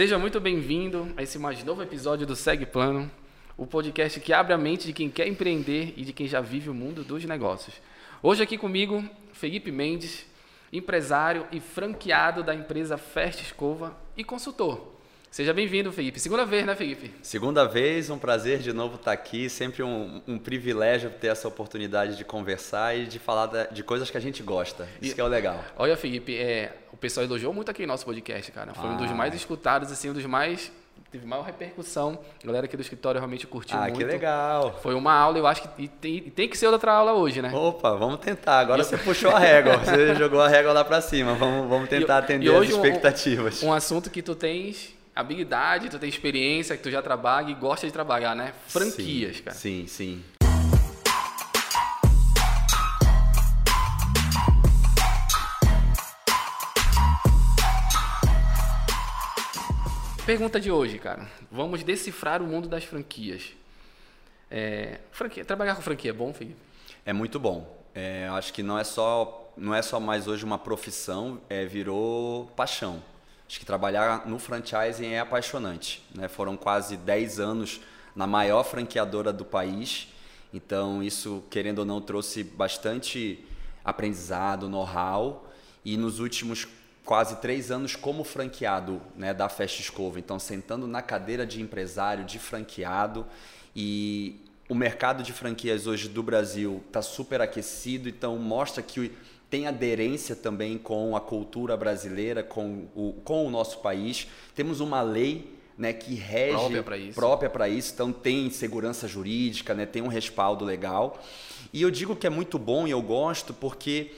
Seja muito bem-vindo a esse mais novo episódio do Segue Plano, o podcast que abre a mente de quem quer empreender e de quem já vive o mundo dos negócios. Hoje aqui comigo, Felipe Mendes, empresário e franqueado da empresa Fest Escova e consultor. Seja bem-vindo, Felipe. Segunda vez, né, Felipe? Segunda vez, um prazer de novo estar aqui. Sempre um, um privilégio ter essa oportunidade de conversar e de falar da, de coisas que a gente gosta. Isso e, que é o legal. Olha, Felipe, é, o pessoal elogiou muito aqui nosso podcast, cara. Foi ah. um dos ah. mais escutados, assim, um dos mais teve maior repercussão. A galera aqui do escritório realmente curtiu ah, muito. Ah, que legal. Foi uma aula, eu acho que e tem, e tem que ser outra aula hoje, né? Opa, vamos tentar. Agora você puxou a régua, você jogou a régua lá para cima. Vamos, vamos tentar e, atender e as expectativas. Um, um assunto que tu tens habilidade, tu tem experiência, que tu já trabalha e gosta de trabalhar, né? Franquias, sim, cara. Sim, sim. Pergunta de hoje, cara. Vamos decifrar o mundo das franquias. É, franquia, trabalhar com franquia é bom, Felipe? É muito bom. É, acho que não é só não é só mais hoje uma profissão, é, virou paixão. Acho que trabalhar no franchising é apaixonante. Né? Foram quase 10 anos na maior franqueadora do país. Então, isso, querendo ou não, trouxe bastante aprendizado, know-how. E nos últimos quase três anos como franqueado né, da Festa Escova. Então, sentando na cadeira de empresário, de franqueado. E o mercado de franquias hoje do Brasil está super aquecido. Então, mostra que tem aderência também com a cultura brasileira, com o, com o nosso país. Temos uma lei né, que rege própria para isso. Isso, então tem segurança jurídica, né, tem um respaldo legal. E eu digo que é muito bom e eu gosto porque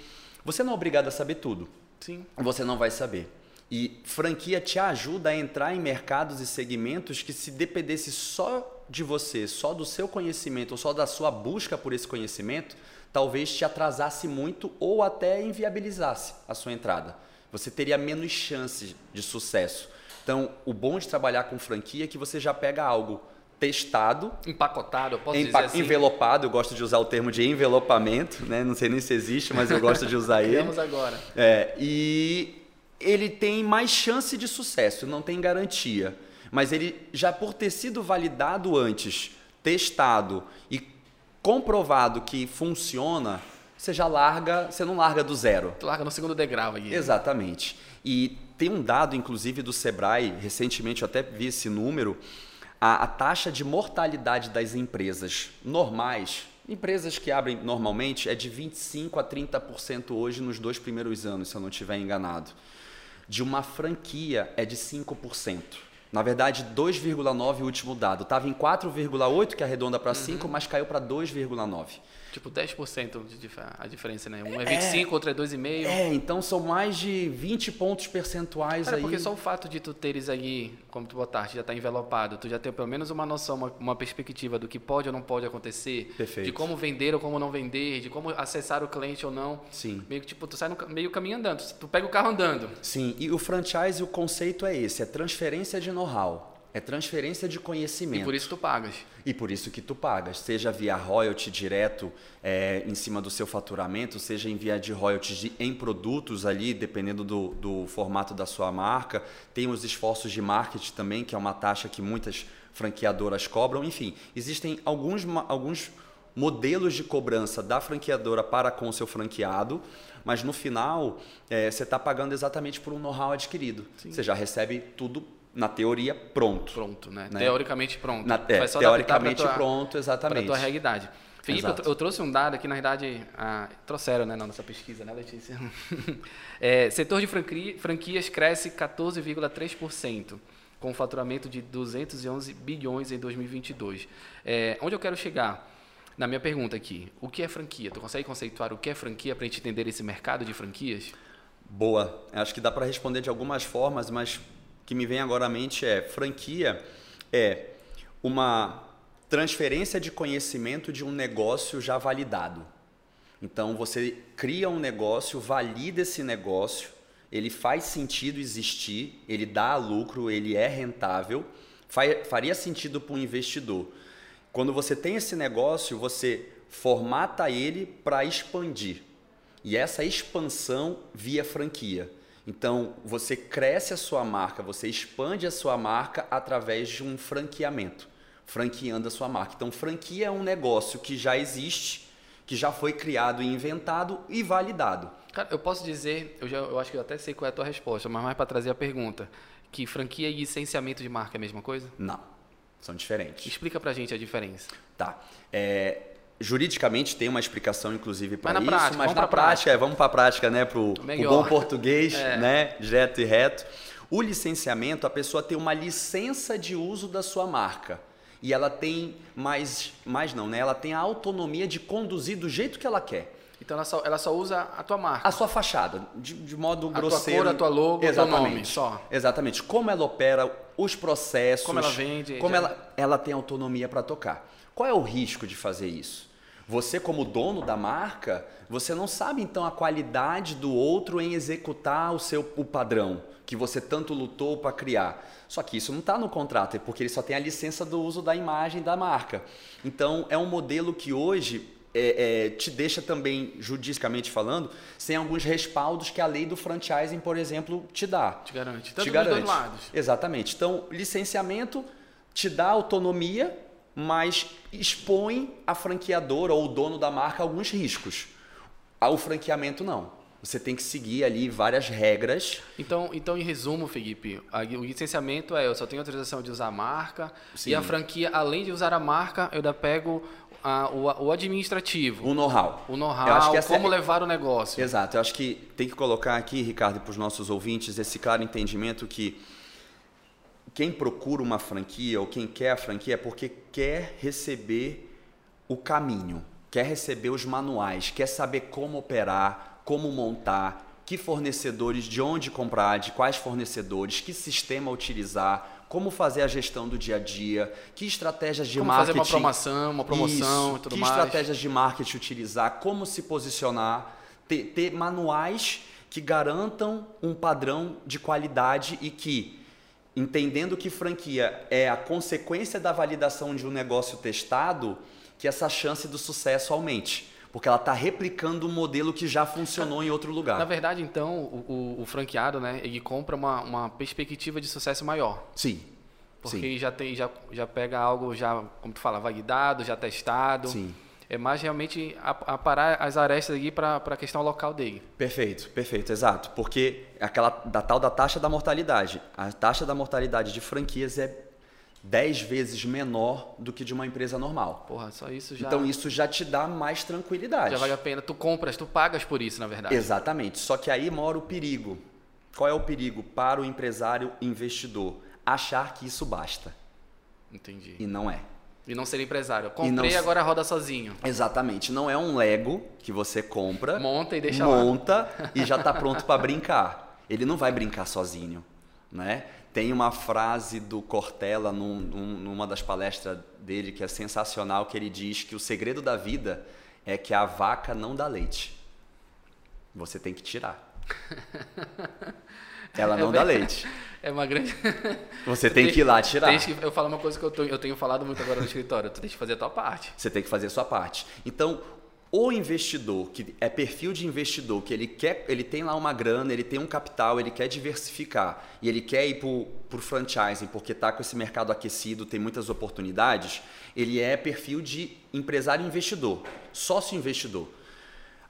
você não é obrigado a saber tudo. Sim. Você não vai saber. E franquia te ajuda a entrar em mercados e segmentos que se dependesse só de você, só do seu conhecimento, ou só da sua busca por esse conhecimento, talvez te atrasasse muito ou até inviabilizasse a sua entrada. Você teria menos chances de sucesso. Então, o bom de trabalhar com franquia é que você já pega algo testado, empacotado, eu posso empa dizer assim. envelopado, eu gosto de usar o termo de envelopamento, né? Não sei nem se existe, mas eu gosto de usar ele. Vamos agora. É, e ele tem mais chance de sucesso, não tem garantia, mas ele já por ter sido validado antes, testado e comprovado que funciona, você já larga, você não larga do zero. Tu larga no segundo degrau aí. Exatamente. E tem um dado, inclusive, do Sebrae, recentemente eu até vi esse número, a, a taxa de mortalidade das empresas normais, empresas que abrem normalmente, é de 25% a 30% hoje nos dois primeiros anos, se eu não estiver enganado. De uma franquia é de 5%. Na verdade, 2,9 o último dado. Estava em 4,8, que arredonda para 5, uhum. mas caiu para 2,9. Tipo, 10% de a diferença, né? Um é 25, é, outro é 2,5. É, então são mais de 20 pontos percentuais Cara, aí. porque só o fato de tu teres aí, como tu botaste, já está envelopado, tu já tem pelo menos uma noção, uma, uma, perspectiva do que pode ou não pode acontecer. Perfeito. De como vender ou como não vender, de como acessar o cliente ou não. Sim. Meio que, tipo, tu sai no meio caminho andando, tu pega o carro andando. Sim, e o franchise, o conceito é esse, é transferência de know-how. É transferência de conhecimento. E por isso tu pagas. E por isso que tu pagas, seja via royalty direto é, em cima do seu faturamento, seja em via de royalties de, em produtos ali, dependendo do, do formato da sua marca. Tem os esforços de marketing também, que é uma taxa que muitas franqueadoras cobram. Enfim, existem alguns, alguns modelos de cobrança da franqueadora para com o seu franqueado, mas no final é, você está pagando exatamente por um know-how adquirido. Sim. Você já recebe tudo na teoria, pronto. Pronto, né? né? Teoricamente pronto. Na, é, teoricamente tua, pronto, exatamente. Para a tua realidade. Felipe, eu, eu, trouxe um dado aqui, na verdade, ah, trouxeram né, na nossa pesquisa, né, Letícia? é, setor de franquia, franquias cresce 14,3%, com um faturamento de 211 bilhões em 2022. É, onde eu quero chegar? Na minha pergunta aqui, o que é franquia? Tu consegue conceituar o que é franquia para a gente entender esse mercado de franquias? Boa. Acho que dá para responder de algumas formas, mas que me vem agora à mente é franquia é uma transferência de conhecimento de um negócio já validado. Então você cria um negócio, valida esse negócio, ele faz sentido existir, ele dá lucro, ele é rentável, faria sentido para um investidor. Quando você tem esse negócio, você formata ele para expandir. E essa expansão via franquia. Então, você cresce a sua marca, você expande a sua marca através de um franqueamento, franqueando a sua marca. Então, franquia é um negócio que já existe, que já foi criado e inventado e validado. Cara, eu posso dizer, eu, já, eu acho que eu até sei qual é a tua resposta, mas mais para trazer a pergunta, que franquia e licenciamento de marca é a mesma coisa? Não, são diferentes. Explica pra gente a diferença. Tá. É, juridicamente tem uma explicação, inclusive, para isso, prática, mas na prática, é, vamos para a prática, né, para o bom português, é. né, direto e reto. O licenciamento, a pessoa tem uma licença de uso da sua marca. E ela tem mais, mais não, né? Ela tem a autonomia de conduzir do jeito que ela quer. Então ela só, ela só usa a tua marca. A sua fachada, de, de modo a grosseiro. A tua cor, a tua logo, Exatamente. o teu nome, só. Exatamente. Como ela opera, os processos. Como ela vende. Como já... ela, ela tem autonomia para tocar. Qual é o risco de fazer isso? Você, como dono da marca, você não sabe então a qualidade do outro em executar o seu o padrão que você tanto lutou para criar. Só que isso não está no contrato, é porque ele só tem a licença do uso da imagem da marca. Então é um modelo que hoje é, é, te deixa também, juridicamente falando, sem alguns respaldos que a lei do franchising, por exemplo, te dá. Te garante. Tanto te garante. dois lados. Exatamente. Então, licenciamento te dá autonomia mas expõe a franqueadora ou o dono da marca a alguns riscos. O franqueamento não. Você tem que seguir ali várias regras. Então, então em resumo, Felipe, o licenciamento é eu só tenho autorização de usar a marca Sim. e a franquia, além de usar a marca, eu ainda pego a, o, o, administrativo. O know-how. O know-how, como é... levar o negócio. Exato. Eu acho que tem que colocar aqui, Ricardo, para os nossos ouvintes, esse claro entendimento que quem procura uma franquia ou quem quer a franquia é porque quer receber o caminho, quer receber os manuais, quer saber como operar, como montar, que fornecedores, de onde comprar, de quais fornecedores, que sistema utilizar, como fazer a gestão do dia a dia, que estratégias de como marketing. Fazer uma promoção, uma promoção isso, e tudo que mais. Que estratégias de marketing utilizar, como se posicionar, ter, ter manuais que garantam um padrão de qualidade e que entendendo que franquia é a consequência da validação de um negócio testado, que essa chance do sucesso aumente. Porque ela está replicando um modelo que já funcionou em outro lugar. Na verdade, então, o, o, o franqueado, né, ele compra uma, uma perspectiva de sucesso maior. Sim. Porque Sim. já tem, já, já pega algo já, como tu fala, validado, já testado. Sim é mais realmente aparar as arestas aqui para a questão local dele. Perfeito, perfeito, exato. Porque aquela da tal da taxa da mortalidade. A taxa da mortalidade de franquias é 10 vezes menor do que de uma empresa normal. Porra, só isso já. Então isso já te dá mais tranquilidade. Já vale a pena. Tu compras, tu pagas por isso, na verdade. Exatamente. Só que aí mora o perigo. Qual é o perigo para o empresário investidor? Achar que isso basta. Entendi. E não é. E não ser empresário. comprei, não... agora roda sozinho. Exatamente. Não é um Lego que você compra, monta e deixa monta lá. e já está pronto para brincar. Ele não vai brincar sozinho, né? Tem uma frase do Cortella num, numa das palestras dele que é sensacional, que ele diz que o segredo da vida é que a vaca não dá leite. Você tem que tirar. Ela não é dá leite. É uma grande. Você tem, tem, que ir lá tirar. Que, eu falo uma coisa que eu, tô, eu tenho falado muito agora no escritório: tu tem que fazer a tua parte. Você tem que fazer a sua parte. Então, o investidor, que é perfil de investidor, que ele quer, ele tem lá uma grana, ele tem um capital, ele quer diversificar e ele quer ir para o franchising porque está com esse mercado aquecido, tem muitas oportunidades, ele é perfil de empresário investidor, sócio investidor.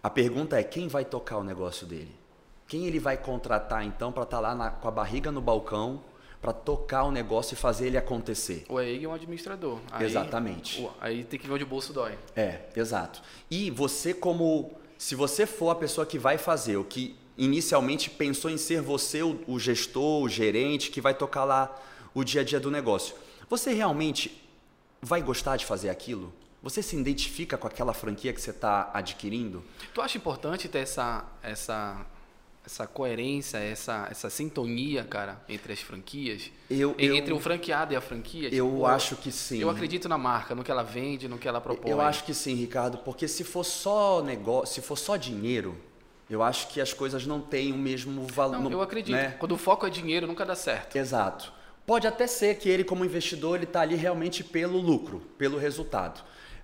A pergunta é quem vai tocar o negócio dele? Quem ele vai contratar então para estar tá lá na, com a barriga no balcão para tocar o negócio e fazer ele acontecer? O EIG é um administrador. Aí, Exatamente. Aí tem que ver onde o bolso dói. É, exato. E você como se você for a pessoa que vai fazer o que inicialmente pensou em ser você o, o gestor, o gerente que vai tocar lá o dia a dia do negócio, você realmente vai gostar de fazer aquilo? Você se identifica com aquela franquia que você está adquirindo? Tu acha importante ter essa, essa essa coerência, essa, essa sintonia, cara, entre as franquias? Eu, entre eu, o franqueado e a franquia? Eu tipo, acho que sim. Eu acredito na marca, no que ela vende, no que ela propõe. Eu acho que sim, Ricardo, porque se for só negócio, se for só dinheiro, eu acho que as coisas não têm o mesmo valor. Não, eu acredito. Né? Quando o foco é dinheiro, nunca dá certo. Exato. Pode até ser que ele, como investidor, ele está ali realmente pelo lucro, pelo resultado.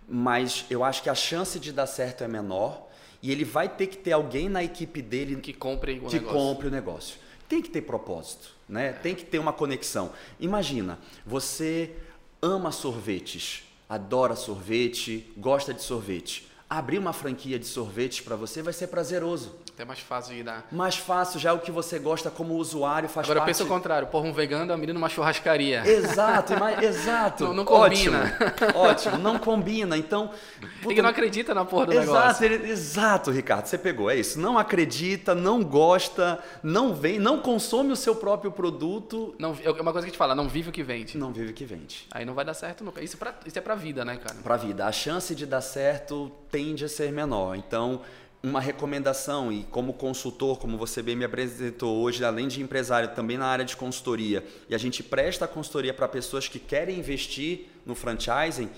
Mas eu acho que a chance de dar certo é menor e ele vai ter que ter alguém na equipe dele que compre o que negócio. compre o negócio. Tem que ter propósito, né? Tem que ter uma conexão. Imagina, você ama sorvetes, adora sorvete, gosta de sorvete. Abrir uma franquia de sorvetes para você vai ser prazeroso. Até mais fácil de dar. Mais fácil, já é o que você gosta como usuário, faz Agora parte... eu penso o contrário, porra, um vegano é um menino numa churrascaria. Exato, exato. Não- não combina. Ótimo, ótimo, não combina. Então... E que não acredita na porra do Exato, negócio. ele- exato, Ricardo, você pegou, é isso. Não acredita, não gosta, não vem, não consome o seu próprio produto, Não, é uma coisa que a gente fala, não vive o que vende. não vive o que vende. Aí não vai dar certo nunca. Isso, é pra, isso é pra vida, né, cara? Para a vida, a chance de dar certo tende a ser menor. Então, uma recomendação, e como consultor, como você bem me apresentou hoje, além de empresário, também na área de consultoria, e a gente presta consultoria para pessoas que querem investir no franchising,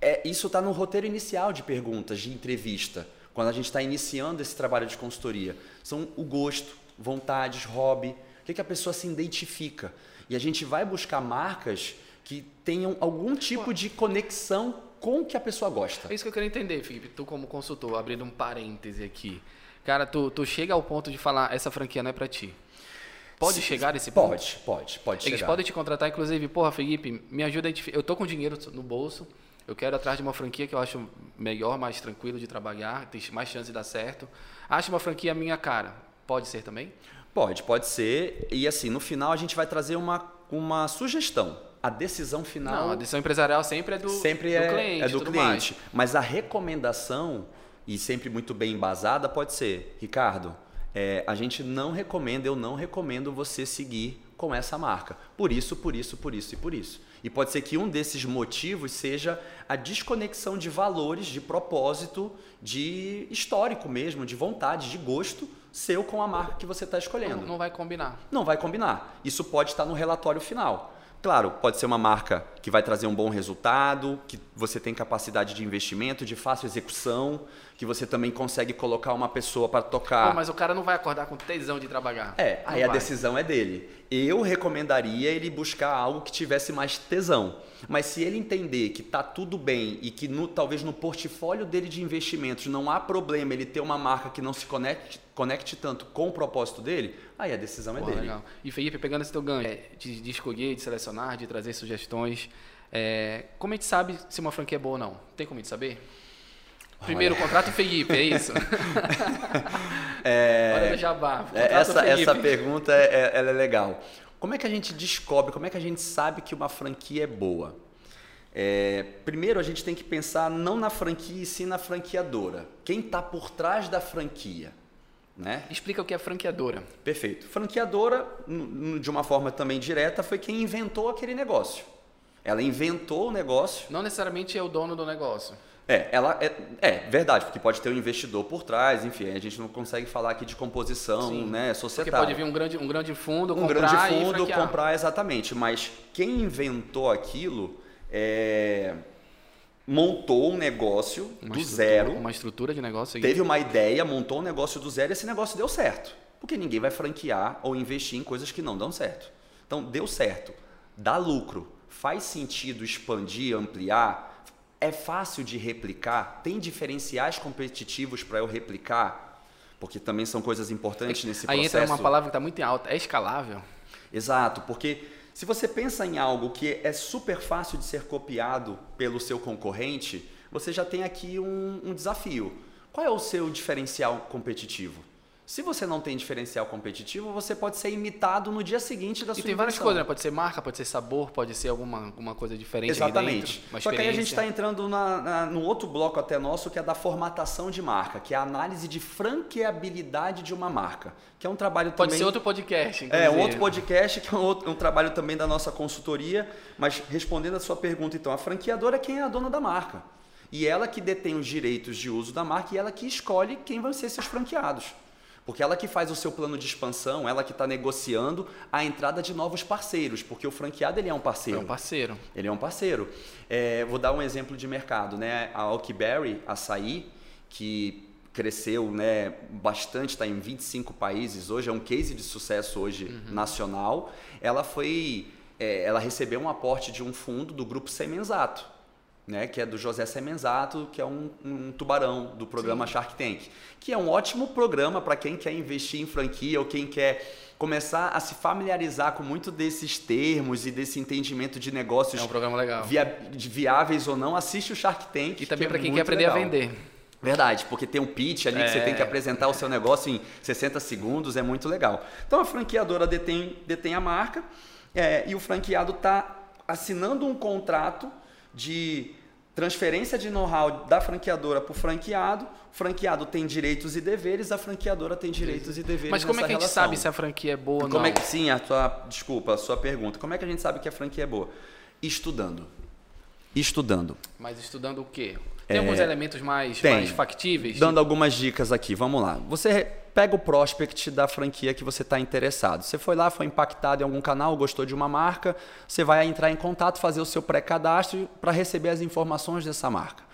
é, isso está no roteiro inicial de perguntas, de entrevista, quando a gente está iniciando esse trabalho de consultoria. São o gosto, vontades, hobby, o que, que a pessoa se identifica. E a gente vai buscar marcas que tenham algum tipo de conexão com o que a pessoa gosta. É isso que eu queria entender, Felipe. Tu como consultor, abrindo um parêntese aqui. Cara, tu, tu chega ao ponto de falar, essa franquia não é pra ti. Pode Se- chegar esse ponto? Pode, pode, pode Eles chegar. podem te contratar, inclusive, porra, Felipe, me ajuda a. Eu tô com dinheiro no bolso, eu quero atrás de uma franquia que eu acho melhor, mais tranquilo de trabalhar, tem mais chance de dar certo. Acho uma franquia minha cara. Pode ser também? Pode, pode ser. E assim, no final a gente vai trazer uma, uma sugestão. A decisão final Não, a decisão empresarial sempre é do, sempre do é, cliente. é do cliente. mais. Mas a recomendação, e sempre muito bem embasada, pode ser, Ricardo, é, a gente não recomenda, eu não recomendo você seguir com essa marca. Por isso, por isso, por isso e por isso. E pode ser que um desses motivos seja a desconexão de valores, de propósito, de histórico mesmo, de vontade, de gosto seu com a marca que você está escolhendo Não, não vai combinar. não vai combinar. Isso pode estar no relatório final. Claro, pode ser uma marca que vai trazer um bom resultado, que você tem capacidade de investimento, de fácil execução, que você também consegue colocar uma pessoa para tocar. Pô, mas o cara não vai acordar com tesão de trabalhar. É, aí a vai. decisão é dele. Eu recomendaria ele buscar algo que tivesse mais tesão. Mas se ele entender que tá tudo bem e que no- talvez no portfólio dele de investimentos não há problema ele ter uma marca que não se conecte, conecte tanto com o propósito dele, aí a decisão é Porra, dele. legal. E Felipe, pegando esse teu ganho é, de, de escolher, de selecionar, de trazer sugestões, é, como a gente sabe se uma franquia é boa ou não? Tem como a gente saber? Primeiro, contrato Felipe, é isso? É, Hora do jabá. É, essa, essa pergunta é, ela é legal. Como é que a gente descobre, como é que a gente sabe que uma franquia é boa? É, primeiro, a gente tem que pensar não na franquia e sim na franqueadora. Quem está por trás da franquia? Né? Explica o que é franqueadora. Perfeito. Franqueadora, de uma forma também direta, foi quem inventou aquele negócio. Ela inventou o negócio Não necessariamente é o dono do negócio. é, ela é, é verdade, porque pode ter um investidor por trás, enfim, a gente não consegue falar aqui de composição, Sim. né, Porque societária. pode vir um grande, um grande fundo, um grande fundo comprar exatamente, mas quem inventou aquilo é, montou um negócio Uma do zero, Uma estrutura de negócio. aí. teve uma ideia, montou um negócio do zero e esse negócio deu certo, porque ninguém vai franquear ou investir em coisas que não dão certo. Então deu certo, dá lucro, faz sentido expandir, ampliar, é fácil de replicar, tem diferenciais competitivos para eu replicar, porque também são coisas importantes nesse Aí processo. entra uma palavra que está muito em alta. É escalável? Exato, porque se você pensa em algo que é super fácil de ser copiado pelo seu concorrente, você já tem aqui um, um desafio. Qual é o seu diferencial competitivo? Se você não tem diferencial competitivo, você pode ser imitado no dia seguinte da sua E tem várias coisas, né? Pode ser marca, pode ser sabor, pode ser alguma, alguma coisa diferente Exatamente. dentro. Só que aí a gente está entrando na, na, no outro bloco até nosso, que é da formatação de marca, que é a análise de franqueabilidade de uma marca, que é um trabalho Pode também... ser outro podcast, É, inclusive. um outro podcast que é um, outro- um trabalho também da nossa consultoria, mas respondendo a sua pergunta, então, a franqueadora é quem é a dona da marca. E ela que detém os direitos de uso da marca e ela que escolhe quem vão ser seus franqueados. Porque ela que faz o seu plano de expansão, ela que está negociando a entrada de novos parceiros, porque o franqueado ele é um É parceiro. um parceiro. Ele é um parceiro. É, vou dar um exemplo de mercado, né? A Oakberry Açaí, que cresceu né, bastante, está em 25 países hoje, é um case de sucesso hoje nacional. Ela foi, é, ela recebeu um aporte de um fundo do grupo Semenzato. Né, que é do José Semenzato, que é um, um tubarão do programa Sim. Shark Tank, que é um ótimo programa para quem quer investir em franquia ou quem quer começar a se familiarizar com muito desses termos e desse entendimento de negócios. É um programa legal. Via, viáveis ou não, assiste o Shark Tank. E também para é quem quer aprender legal. a vender. Verdade, porque tem um pitch ali é. que você tem que é. apresentar o seu negócio em 60 segundos, é muito legal. Então a franqueadora detém, detém a marca é, e o franqueado está assinando um contrato de transferência de know-how da franqueadora para o franqueado. O franqueado tem direitos e deveres, a franqueadora tem direitos e deveres. Mas como é que a gente relação. sabe se a franquia é boa ou como não? É que, sim, a sua desculpa, a sua pergunta. Como é que a gente sabe que a franquia é boa? Estudando. Estudando. Mas estudando o quê? Tem é, alguns elementos mais, tem. mais factíveis? Dando algumas dicas aqui, vamos lá. Você pega o prospect da franquia que você está interessado. Você foi lá, foi impactado em algum canal, gostou de uma marca, você vai entrar em contato, fazer o seu pré-cadastro para receber as informações dessa marca.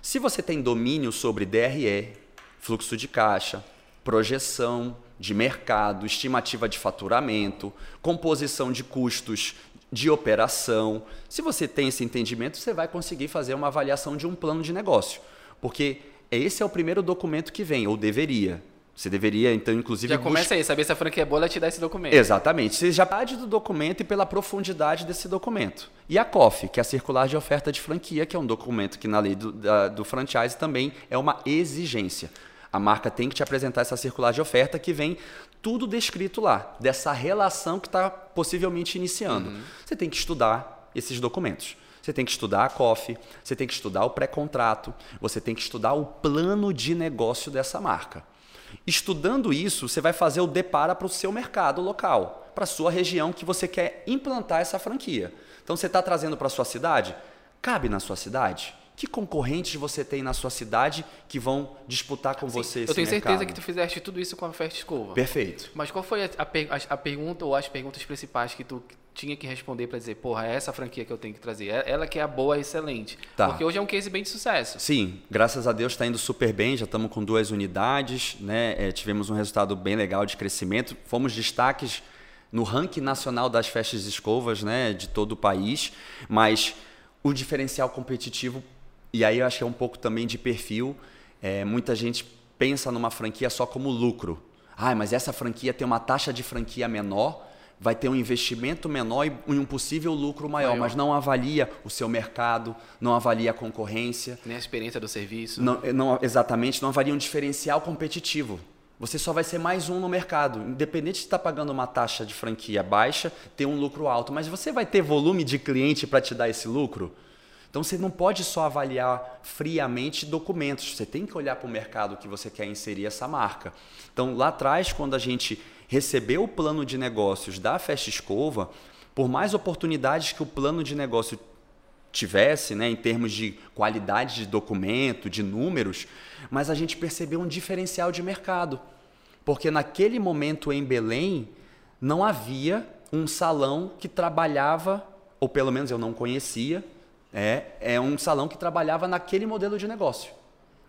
Se você tem domínio sobre DRE, fluxo de caixa, projeção de mercado, estimativa de faturamento, composição de custos de operação. Se você tem esse entendimento, você vai conseguir fazer uma avaliação de um plano de negócio. Porque esse é o primeiro documento que vem, ou deveria. Você deveria, então, inclusive. Já começa aí, saber se a franquia é boa, ela te dá esse documento. Exatamente. Você já parte do documento e pela profundidade desse documento. E a COF, que é a Circular de Oferta de Franquia, que é um documento que na lei do, da, do franchise também é uma exigência. A marca tem que te apresentar essa circular de oferta que vem tudo descrito lá, dessa relação que está possivelmente iniciando. Uhum. Você tem que estudar esses documentos. Você tem que estudar a COF, você tem que estudar o pré-contrato, você tem que estudar o plano de negócio dessa marca. Estudando isso, você vai fazer o depara para o seu mercado local, para a sua região que você quer implantar essa franquia. Então você está trazendo para a sua cidade? Cabe na sua cidade? Que concorrentes você tem na sua cidade que vão disputar com Sim, você esse Eu tenho mercado? certeza que tu fizeste tudo isso com a Fast Escova. Perfeito. Mas qual foi a, a, a pergunta ou as perguntas principais que tu tinha que responder para dizer, porra, é essa franquia que eu tenho que trazer. É, ela que é a boa, excelente. Tá. Porque hoje é um case bem de sucesso. Sim, graças a Deus está indo super bem. Já estamos com duas unidades, né? É, tivemos um resultado bem legal de crescimento. Fomos destaques no ranking nacional das festas escovas, né? De todo o país. Mas o diferencial competitivo e aí eu acho que é um pouco também de perfil. É, muita gente pensa numa franquia só como lucro. Ah, mas essa franquia tem uma taxa de franquia menor, vai ter um investimento menor e um possível lucro maior, maior. mas não avalia o seu mercado, não avalia a concorrência. Nem a experiência do serviço. Não, não, exatamente, não avalia um diferencial competitivo. Você só vai ser mais um no mercado. Independente de estar pagando uma taxa de franquia baixa, ter um lucro alto. Mas você vai ter volume de cliente para te dar esse lucro? Então você não pode só avaliar friamente documentos, você tem que olhar para o mercado que você quer inserir essa marca. Então lá atrás, quando a gente recebeu o plano de negócios da Festa Escova, por mais oportunidades que o plano de negócio tivesse, né, em termos de qualidade de documento, de números, mas a gente percebeu um diferencial de mercado. Porque naquele momento em Belém não havia um salão que trabalhava, ou pelo menos eu não conhecia, é, é um salão que trabalhava naquele modelo de negócio.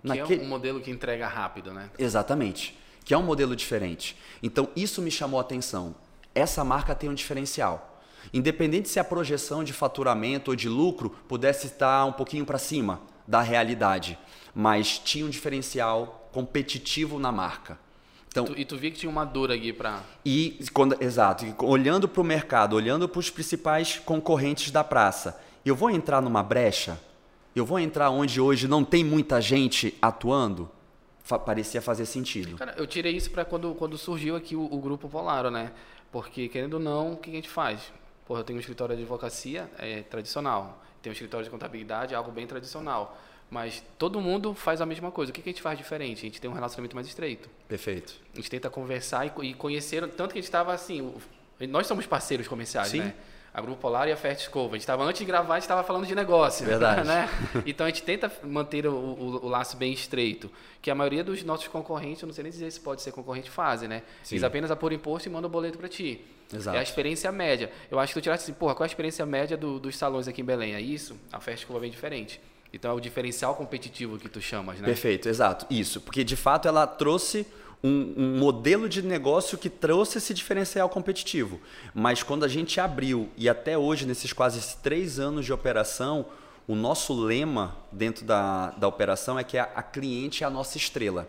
Que naquele... é um modelo que entrega rápido, né? Exatamente. Que é um modelo diferente. Então, isso me chamou a atenção. Essa marca tem um diferencial. Independente se a projeção de faturamento ou de lucro pudesse estar um pouquinho para cima da realidade, mas tinha um diferencial competitivo na marca. Então, tu, e tu via que tinha uma dor aqui para. E quando, exato, olhando para o mercado, olhando para os principais concorrentes da praça eu vou entrar numa brecha? Eu vou entrar onde hoje não tem muita gente atuando? Fa parecia fazer sentido. Cara, eu tirei isso para quando, quando surgiu aqui o, o, grupo Polaro, né? Porque, querendo ou não, o que a gente faz? Porra, eu tenho um escritório de advocacia, é tradicional. Tenho um escritório de contabilidade, algo bem tradicional. Mas todo mundo faz a mesma coisa. O que a gente faz diferente? A gente tem um relacionamento mais estreito. Perfeito. A gente tenta conversar e, e conhecer. Tanto que a gente estava assim. Nós somos parceiros comerciais, Sim. né? A Grupo Polar e a Fert Escova. A gente estava antes de gravar, a gente estava falando de negócio. Verdade. Né? Então a gente tenta manter o, o, o, laço bem estreito. Que a maioria dos nossos concorrentes, eu não sei nem dizer se pode ser concorrente, fazem, né? Sim. Eles apenas apura imposto e mandam o boleto para ti. Exato. É a experiência média. Eu acho que tu tiraste assim, porra, qual é a experiência média do, dos salões aqui em Belém? É isso? A Fert Escova é bem diferente. Então é o diferencial competitivo que tu chamas, né? Perfeito, exato. Isso. Porque de fato ela trouxe um, um, modelo de negócio que trouxe esse diferencial competitivo. Mas quando a gente abriu, e até hoje, nesses quase três anos de operação, o nosso lema dentro da, da operação é que a, a cliente é a nossa estrela.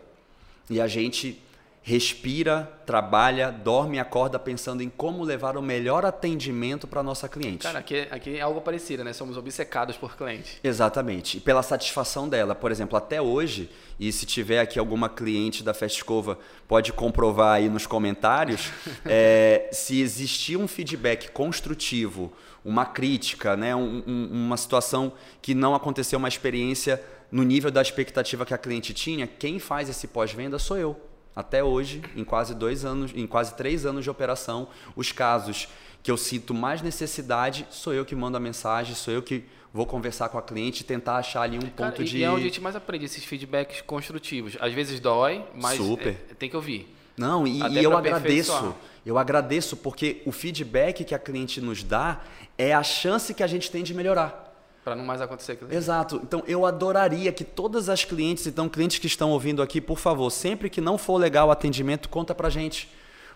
E a gente respira, trabalha, dorme e acorda pensando em como levar o melhor atendimento para nossa cliente. Cara, aqui, aqui é algo parecido, né? Somos obcecados por cliente. Exatamente. E pela satisfação dela. Por exemplo, até hoje, e se tiver aqui alguma cliente da Festcova, pode comprovar aí nos comentários, é, se existir um feedback construtivo, uma crítica, né? Um, um, uma situação que não aconteceu uma experiência no nível da expectativa que a cliente tinha, quem faz esse pós-venda sou eu. Até hoje, em quase dois anos, em quase três anos de operação, os casos que eu sinto mais necessidade, sou eu que mando a mensagem, sou eu que vou conversar com a cliente e tentar achar ali um Cara, ponto e, de. E é onde a gente mais aprende esses feedbacks construtivos. Às vezes dói, mas Super. É, tem que ouvir. Não, e, e eu agradeço. Eu agradeço porque o feedback que a cliente nos dá é a chance que a gente tem de melhorar. Para não mais acontecer aquilo. Exato. Então eu adoraria que todas as clientes, então clientes que estão ouvindo aqui, por favor, sempre que não for legal o atendimento, conta pra gente.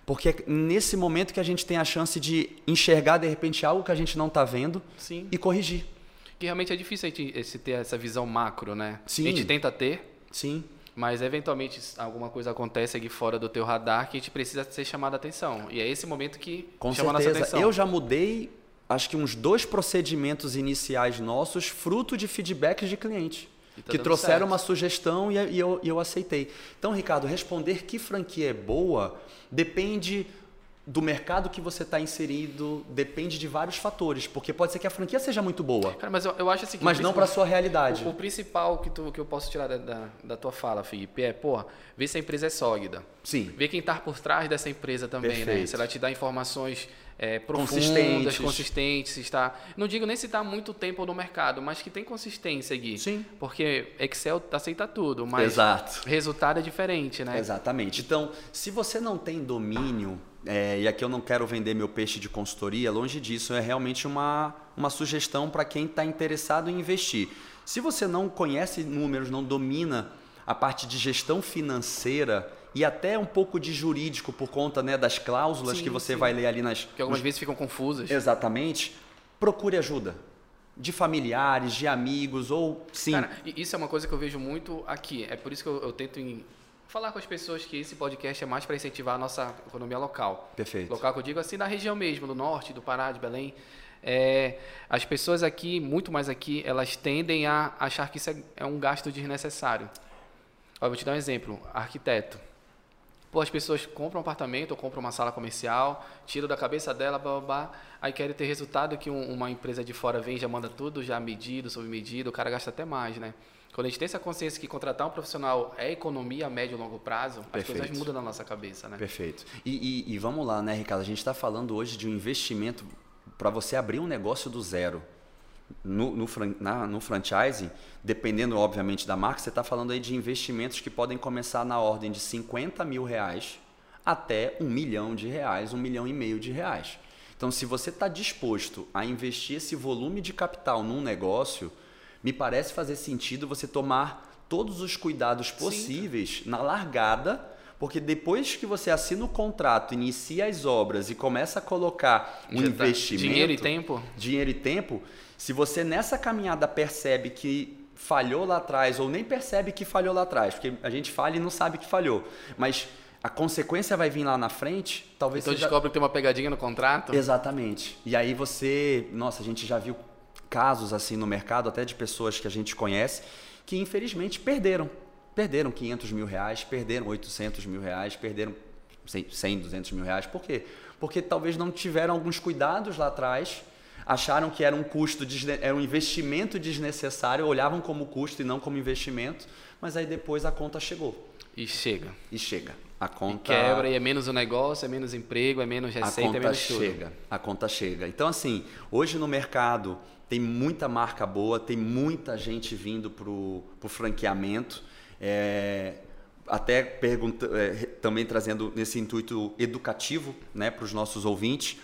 Porque é nesse momento que a gente tem a chance de enxergar de repente algo que a gente não está vendo Sim. e corrigir. Que realmente é difícil a gente ter essa visão macro, né? Sim. A gente tenta ter. Sim. Mas eventualmente alguma coisa acontece aqui fora do teu radar que a gente precisa ser chamado a atenção. E é esse momento que Com chama certeza. a nossa atenção. Eu já mudei acho que uns dois procedimentos iniciais nossos, fruto de feedbacks de cliente. Tá que trouxeram certo. uma sugestão e, e, eu, e eu aceitei. Então, Ricardo, responder que franquia é boa depende do mercado que você está inserido, depende de vários fatores, porque pode ser que a franquia seja muito boa. Cara, mas eu, eu acho assim, mas não para sua realidade. O, o, principal que, tu, que eu posso tirar da, da, da, tua fala, Felipe, é, pô, ver se a empresa é sólida. Sim. Ver quem está por trás dessa empresa também, né? Perfeito. né? Se ela te dá informações é, profundas, consistentes. consistentes, está. Não digo nem se está muito tempo no mercado, mas que tem consistência, Gui. Sim. Porque Excel aceita tudo, mas Exato. resultado é diferente, né? Exatamente. Então, se você não tem domínio, é, e aqui eu não quero vender meu peixe de consultoria, longe disso, é realmente uma, uma sugestão para quem está interessado em investir. Se você não conhece números, não domina a parte de gestão financeira, e até um pouco de jurídico por conta né, das cláusulas sim, que você sim. vai ler ali nas. Que algumas nos... vezes ficam confusas. Exatamente. Procure ajuda. De familiares, de amigos, ou sim. Cara, isso é uma coisa que eu vejo muito aqui. É por isso que eu, eu tento em... falar com as pessoas que esse podcast é mais para incentivar a nossa economia local. Perfeito. Local que eu digo assim, da região mesmo, do norte, do Pará, de Belém. É, as pessoas aqui, muito mais aqui, elas tendem a achar que isso é, é um gasto desnecessário. Ó, vou te dar um exemplo. Arquiteto. Pô, as pessoas compram um apartamento ou compram uma sala comercial, tiram da cabeça dela, blá, blá, blá, aí querem ter resultado que um, uma empresa de fora vem já manda tudo já medido, sob medida, o cara gasta até mais, né? Quando a gente tem essa consciência que contratar um profissional é economia a médio e longo prazo, Perfeito. as coisas mudam na nossa cabeça, né? Perfeito. E, e, e vamos lá, né, Ricardo? A gente está falando hoje de um investimento para você abrir um negócio do zero no, no, na, no franchising, dependendo obviamente da marca, você está falando aí de investimentos que podem começar na ordem de 50 mil reais até um milhão de reais, um milhão e meio de reais. Então, se você está disposto a investir esse volume de capital num negócio, me parece fazer sentido você tomar todos os cuidados possíveis Sim. na largada, porque depois que você assina o contrato, inicia as obras e começa a colocar um Já tá investimento, tá. dinheiro e tempo, dinheiro e tempo, se você nessa caminhada percebe que falhou lá atrás, ou nem percebe que falhou lá atrás, porque a gente falha e não sabe que falhou, mas a consequência vai vir lá na frente, talvez Então seja... descobre que tem uma pegadinha no contrato? Exatamente. E aí você, nossa, a gente já viu casos assim no mercado, até de pessoas que a gente conhece, que infelizmente perderam. Perderam 500 mil reais, perderam 800 mil reais, perderam 100, 200 mil reais. Por quê? Porque talvez não tiveram alguns cuidados lá atrás acharam que era um custo, era um investimento desnecessário, olhavam como custo e não como investimento, mas aí depois a conta chegou. E chega. E chega. A conta e quebra e é menos o negócio, é menos emprego, é menos receita, é menos tudo. chega. A conta chega. Então assim, hoje no mercado tem muita marca boa, tem muita gente vindo para o franqueamento. É, até pergunta, é, também trazendo nesse intuito educativo né, para os nossos ouvintes.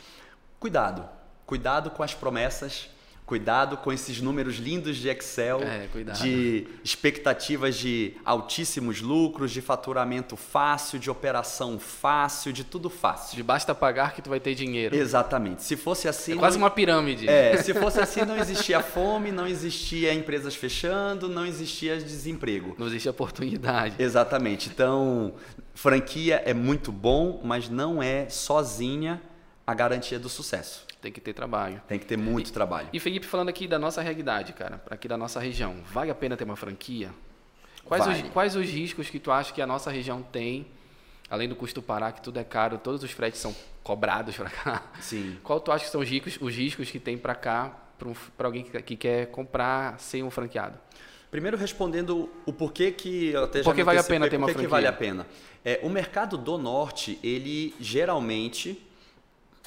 Cuidado, Cuidado com as promessas, Cuidado com esses números lindos de Excel, é, de expectativas de altíssimos lucros, de faturamento fácil, de operação fácil, de tudo fácil. De basta pagar que tu vai ter dinheiro. Exatamente. Se fosse assim. É quase não... uma pirâmide. É, se fosse assim, não existia fome, não existia empresas fechando, não existia desemprego. Não existia oportunidade. Exatamente. Então, franquia é muito bom, mas não é sozinha a garantia do sucesso. Tem que ter trabalho. Tem que ter muito e, trabalho. E Felipe, falando aqui da nossa realidade, cara, aqui da nossa região, vale a pena ter uma franquia? Quais, vale. os, quais os riscos que tu acha que a nossa região tem, além do custo parar, que tudo é caro, todos os fretes são cobrados para cá? Sim. Qual tu acha que são os riscos, os riscos que tem para cá, para um, alguém que, que quer comprar sem um franqueado? Primeiro respondendo o porquê que até já Porque vale a pena ter uma franquia? que vale a pena. É, o mercado do norte, ele geralmente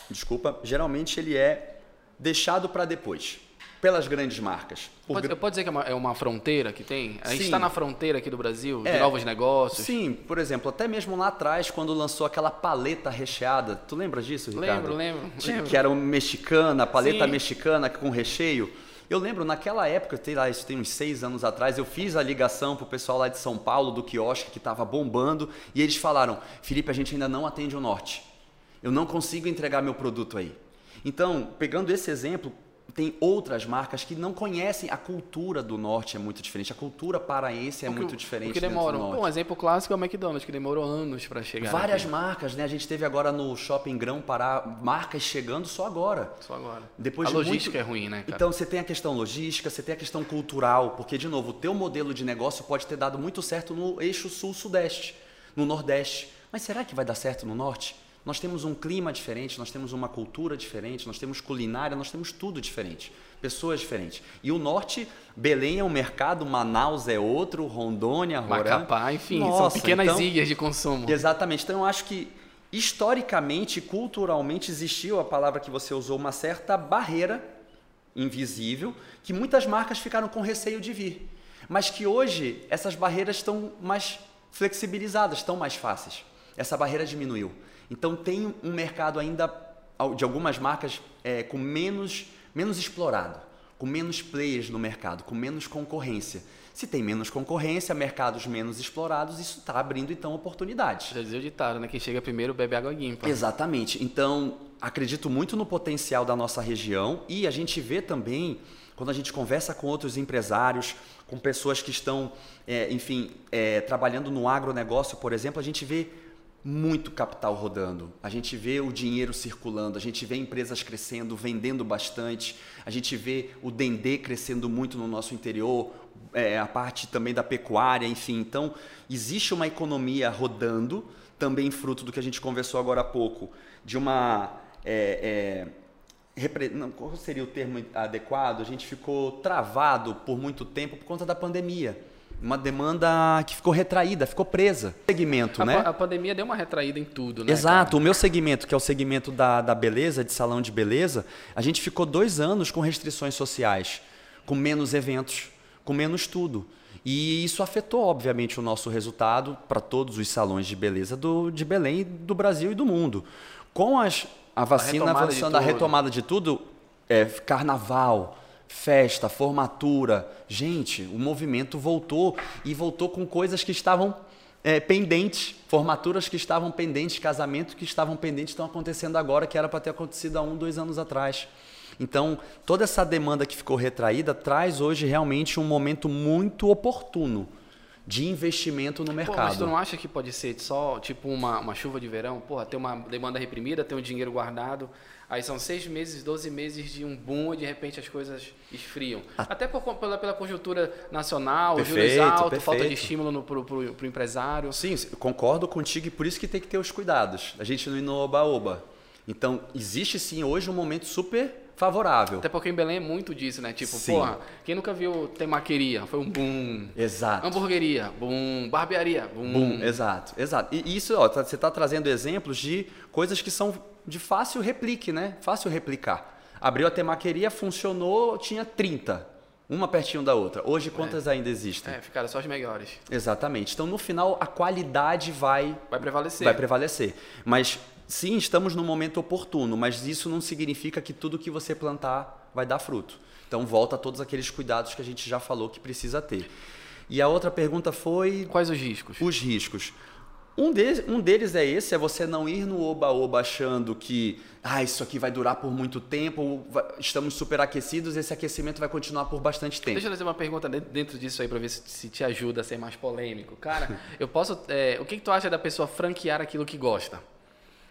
desculpa, geralmente ele é deixado para depois, pelas grandes marcas. Pode, pode dizer que é uma, é uma, fronteira que tem? A gente está na fronteira aqui do Brasil, de é, novos negócios? Sim, por exemplo, até mesmo lá atrás, quando lançou aquela paleta recheada, tu lembra disso, Ricardo? Lembro, lembro. Que, lembro. que era uma mexicana, paleta sim. mexicana com recheio. Eu lembro, naquela época, sei lá, isso tem uns seis anos atrás, eu fiz a ligação pro pessoal lá de São Paulo, do quiosque, que estava bombando, e eles falaram, Felipe, a gente ainda não atende o Norte. Eu não consigo entregar meu produto aí. Então, pegando esse exemplo, tem outras marcas que não conhecem a cultura do norte é muito diferente. A cultura paraense é muito diferente. que demoram. um exemplo clássico é o McDonald's, que demorou anos para chegar. Várias aqui. marcas, né? A gente teve agora no Shopping Grão Pará marcas chegando só agora. Só agora. Depois a de logística muito... é ruim, né? Cara? Então você tem a questão logística, você tem a questão cultural, porque de novo, o teu modelo de negócio pode ter dado muito certo no eixo sul-sudeste, no nordeste. Mas será que vai dar certo no norte? Nós temos um clima diferente, nós temos uma cultura diferente, nós temos culinária, nós temos tudo diferente, pessoas diferentes. E o norte, Belém é um mercado, Manaus é outro, Rondônia, Roraima. Macapá, enfim, Nossa, são pequenas então, ilhas de consumo. Exatamente. Então eu acho que historicamente, culturalmente existiu a palavra que você usou, uma certa barreira invisível que muitas marcas ficaram com receio de vir. Mas que hoje essas barreiras estão mais flexibilizadas, estão mais fáceis. Essa barreira diminuiu. Então tem um mercado ainda de algumas marcas é, com menos, menos explorado, com menos players no mercado, com menos concorrência. Se tem menos concorrência, mercados menos explorados, isso está abrindo então oportunidades. Já dizia o ditado, né? Quem chega primeiro bebe água limpa. Exatamente. Então, acredito muito no potencial da nossa região e a gente vê também, quando a gente conversa com outros empresários, com pessoas que estão, é, enfim, é, trabalhando no agronegócio, por exemplo, a gente vê muito capital rodando. A gente vê o dinheiro circulando, a gente vê empresas crescendo, vendendo bastante, a gente vê o Dendê crescendo muito no nosso interior, é, a parte também da pecuária, enfim. Então, existe uma economia rodando, também fruto do que a gente conversou agora há pouco, de uma. É, é, não, qual seria o termo adequado? A gente ficou travado por muito tempo por conta da pandemia uma demanda que ficou retraída, ficou presa. Segmento, a, né? A pandemia deu uma retraída em tudo, né? Exato. Cara? O meu segmento, que é o segmento da, da beleza, de salão de beleza, a gente ficou dois anos com restrições sociais, com menos eventos, com menos tudo. E isso afetou, obviamente, o nosso resultado para todos os salões de beleza do, de Belém, do Brasil e do mundo. Com as, a vacina a avançando, a retomada de tudo, é, carnaval, festa, formatura. Gente, o movimento voltou e voltou com coisas que estavam é, pendentes, formaturas que estavam pendentes, casamentos que estavam pendentes estão acontecendo agora, que era para ter acontecido há um, dois anos atrás. Então, toda essa demanda que ficou retraída traz hoje realmente um momento muito oportuno de investimento no mercado. Pô, mas tu não acha que pode ser só tipo uma, uma chuva de verão? Porra, tem uma demanda reprimida, tem um dinheiro guardado, Aí são seis meses, doze meses de um boom e de repente as coisas esfriam. Ah. Até por, pela, pela conjuntura nacional, perfeito, juros altos, falta de estímulo para o empresário. Sim, concordo contigo e por isso que tem que ter os cuidados. A gente não ir no oba-oba. Então, existe sim hoje um momento super favorável. Até porque em Belém é muito disso, né? Tipo, Sim. porra, quem nunca viu temaqueria? Foi um boom. Exato. Hamburgueria, boom. Barbearia, boom. Boom, exato, exato. E isso, ó, tá, você está trazendo exemplos de coisas que são de fácil replique, né? Fácil replicar. Abriu a temaqueria, funcionou, tinha 30. Uma pertinho da outra. Hoje, quantas é. ainda existem? É, ficaram só as melhores. Exatamente. Então, no final, a qualidade vai... Vai prevalecer. Vai prevalecer. Mas, sim, estamos no momento oportuno, mas isso não significa que tudo que você plantar vai dar fruto. Então volta a todos aqueles cuidados que a gente já falou que precisa ter. E a outra pergunta foi. Quais os riscos? Os riscos. Um, de, um deles é esse, é você não ir no oba-oba achando que ah, isso aqui vai durar por muito tempo, estamos superaquecidos, esse aquecimento vai continuar por bastante tempo. Deixa eu fazer uma pergunta dentro disso aí para ver se, se, te ajuda a ser mais polêmico. Cara, eu posso. É, o que, que tu acha da pessoa franquear aquilo que gosta?